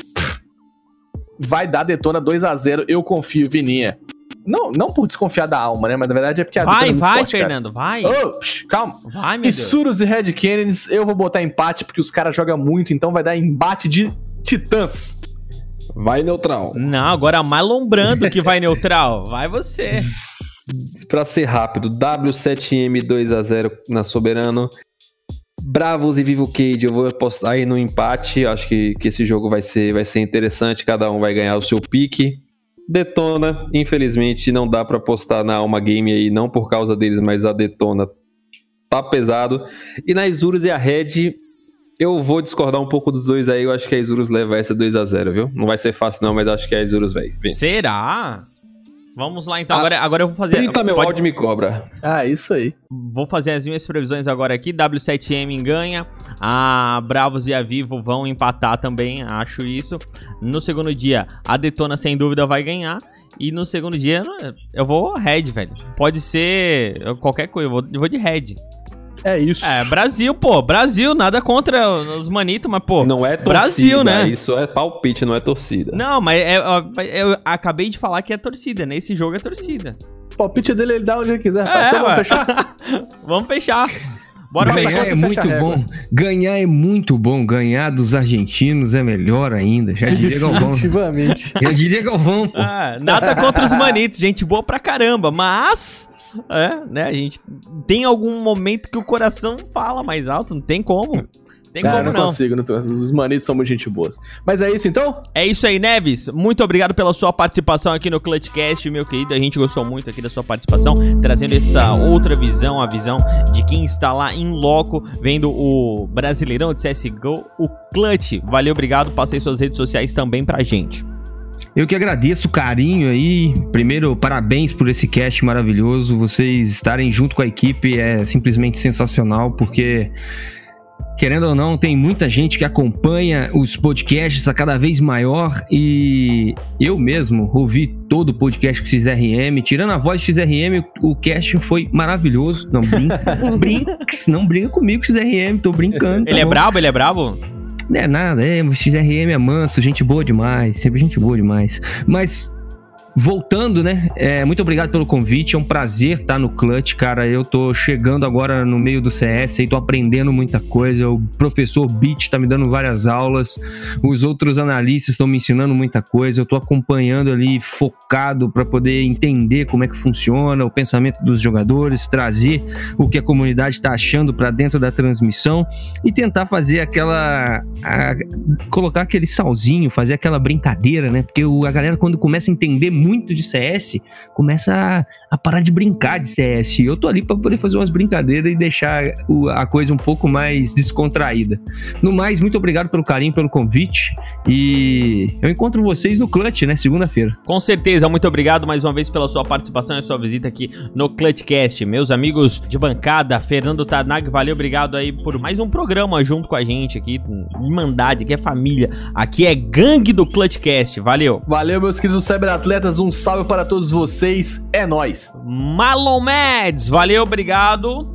S4: vai dar Detona 2 a 0 eu confio, Vininha. Não, não por desconfiar da alma, né? Mas na verdade é porque a
S3: Vai,
S4: é
S3: vai,
S4: forte, cara.
S3: Fernando, vai.
S4: Ô, shh, calma.
S3: Vai, meu
S4: E
S3: Deus.
S4: Surus e Red Canids, eu vou botar empate porque os caras jogam muito, então vai dar embate de titãs.
S5: Vai neutral.
S3: Não, agora Marlon Brando que vai neutral. [LAUGHS] Vai você.
S5: Pra ser rápido, W7M 2x0 na Soberano. Bravos e Vivo Cage, eu vou apostar aí no empate. Acho que, que esse jogo vai ser, vai ser interessante. Cada um vai ganhar o seu pique. Detona, infelizmente, não dá pra apostar na Alma Game aí, não por causa deles, mas a Detona tá pesado. E na Isurus e a Red, eu vou discordar um pouco dos dois aí. Eu acho que a Isurus leva essa 2x0, viu? Não vai ser fácil, não, mas acho que a Isurus vai.
S3: Será? Vamos lá então.
S5: Ah,
S3: Agora, agora eu vou fazer.
S5: 30 meu
S3: pode-
S5: áudio me cobra.
S4: Ah, isso aí.
S3: Vou fazer as minhas previsões agora aqui. W7M ganha. A Bravos e a Vivo vão empatar também, acho isso. No segundo dia, a Detona sem dúvida vai ganhar. E no segundo dia, eu vou Red, velho. Pode ser qualquer coisa, eu vou, eu vou de Red.
S4: É isso.
S3: É, Brasil, pô. Brasil, nada contra os manitos, mas, pô.
S5: Não é torcida,
S3: Brasil, né?
S5: Isso é palpite, não é torcida.
S3: Não, mas é- é- eu acabei de falar que é torcida. Nesse jogo é torcida.
S4: O palpite dele ele dá onde ele quiser.
S3: É,
S4: rapaz. então vamos fechar? [LAUGHS]
S3: Vamos fechar. Bora
S6: Ganhar é muito bom. Ganhar é muito bom. Ganhar dos argentinos é melhor ainda. Já diria Galvão.
S4: Definitivamente.
S6: Já diria Galvão, pô.
S3: Ah, nada contra os manitos, gente boa pra caramba, mas. É, né, a gente tem algum momento que o coração fala mais alto, não tem como. Tem
S4: Cara,
S3: como
S4: não,
S3: não.
S4: consigo, não tô- os manitos são muito gente boas. Mas é isso então?
S3: É isso aí, Neves. Muito obrigado pela sua participação aqui no Clutchcast, meu querido. A gente gostou muito aqui da sua participação, trazendo essa outra visão, a visão de quem está lá em loco, vendo o Brasileirão de CSGO, o Clutch. Valeu, obrigado. Passei suas redes sociais também pra gente.
S6: Eu que agradeço o carinho aí. Primeiro, parabéns por esse cast maravilhoso. Vocês estarem junto com a equipe é simplesmente sensacional, porque. Querendo ou não, tem muita gente que acompanha os podcasts a cada vez maior e eu mesmo ouvi todo o podcast com o XRM, tirando a voz do XRM, o cast foi maravilhoso. Não brinca, [LAUGHS] brinks, não brinca comigo, XRM, tô brincando. tá
S3: Ele é brabo? Ele é brabo?
S6: Não é nada, é, o XRM é manso, gente boa demais, sempre gente boa demais. Mas, voltando, né, é, muito obrigado pelo convite, é um prazer estar no Clutch, cara, eu tô chegando agora no meio do CS e tô aprendendo muita coisa, o professor Beat tá me dando várias aulas, os outros analistas estão me ensinando muita coisa, eu tô acompanhando ali, focado para poder entender como é que funciona o pensamento dos jogadores, trazer o que a comunidade tá achando para dentro da transmissão e tentar fazer aquela. a- colocar aquele salzinho, fazer aquela brincadeira, né? Porque o- a galera, quando começa a entender muito de CS, começa a, a parar de brincar de CS. Eu tô ali para poder fazer umas brincadeiras e deixar o- a coisa um pouco mais descontraída. No mais, muito obrigado pelo carinho, pelo convite. E eu encontro vocês no Clutch, né? Segunda-feira.
S3: Com certeza, muito obrigado mais uma vez pela sua participação e sua visita aqui no Clutchcast. Meus amigos de bancada, Fernando Tanag, valeu, obrigado aí por mais um programa junto com a gente aqui. Irmandade, aqui é família, aqui é gangue do Clutchcast, valeu.
S4: Valeu, meus queridos cyberatletas, um salve para todos vocês, é nóis.
S3: Marlon Mads, valeu, obrigado.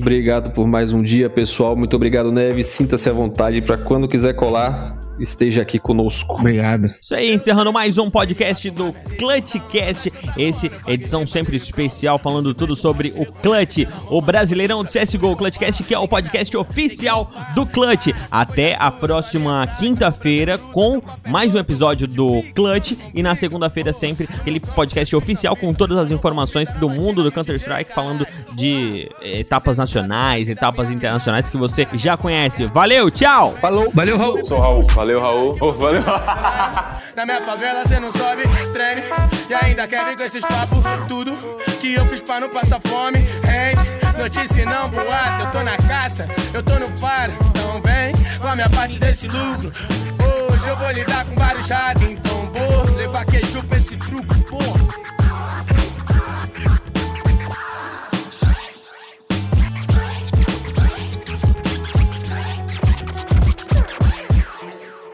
S5: Obrigado por mais um dia, pessoal. Muito obrigado, Neves. Sinta-se à vontade para quando quiser colar, esteja aqui conosco.
S6: Obrigado.
S3: Isso aí, encerrando mais um podcast do Clutchcast. Esse edição sempre especial, falando tudo sobre o Clutch, o Brasileirão de CSGO, o Clutchcast, que é o podcast oficial do Clutch. Até a próxima quinta-feira com mais um episódio do Clutch. E na segunda-feira, sempre aquele podcast oficial com todas as informações do mundo do Counter-Strike, falando de eh, etapas nacionais, etapas internacionais que você já conhece. Valeu, tchau!
S4: Falou!
S6: Valeu, Raul!
S11: Sou o Raul. Valeu, Raul. Oh, valeu. [LAUGHS]
S2: Na minha favela cê não sobe, treme E ainda quer vir com esses papos Tudo que eu fiz pra não passar fome Rende, notícia e não boato Eu tô na caça, eu tô no faro Então vem com a minha parte desse lucro Hoje eu vou lidar com vários ratos Então vou levar queijo pra esse truco, porra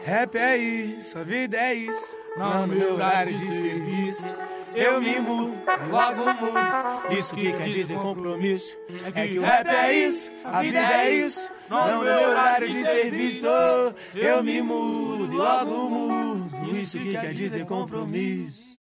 S2: Rap é isso, a vida é isso. Não no meu horário de serviço. Eu me mudo, logo mudo. Isso que quer dizer compromisso. É que o rap é isso, a vida é isso. Não no meu horário de serviço. Eu me mudo, logo mudo. Isso que quer dizer compromisso.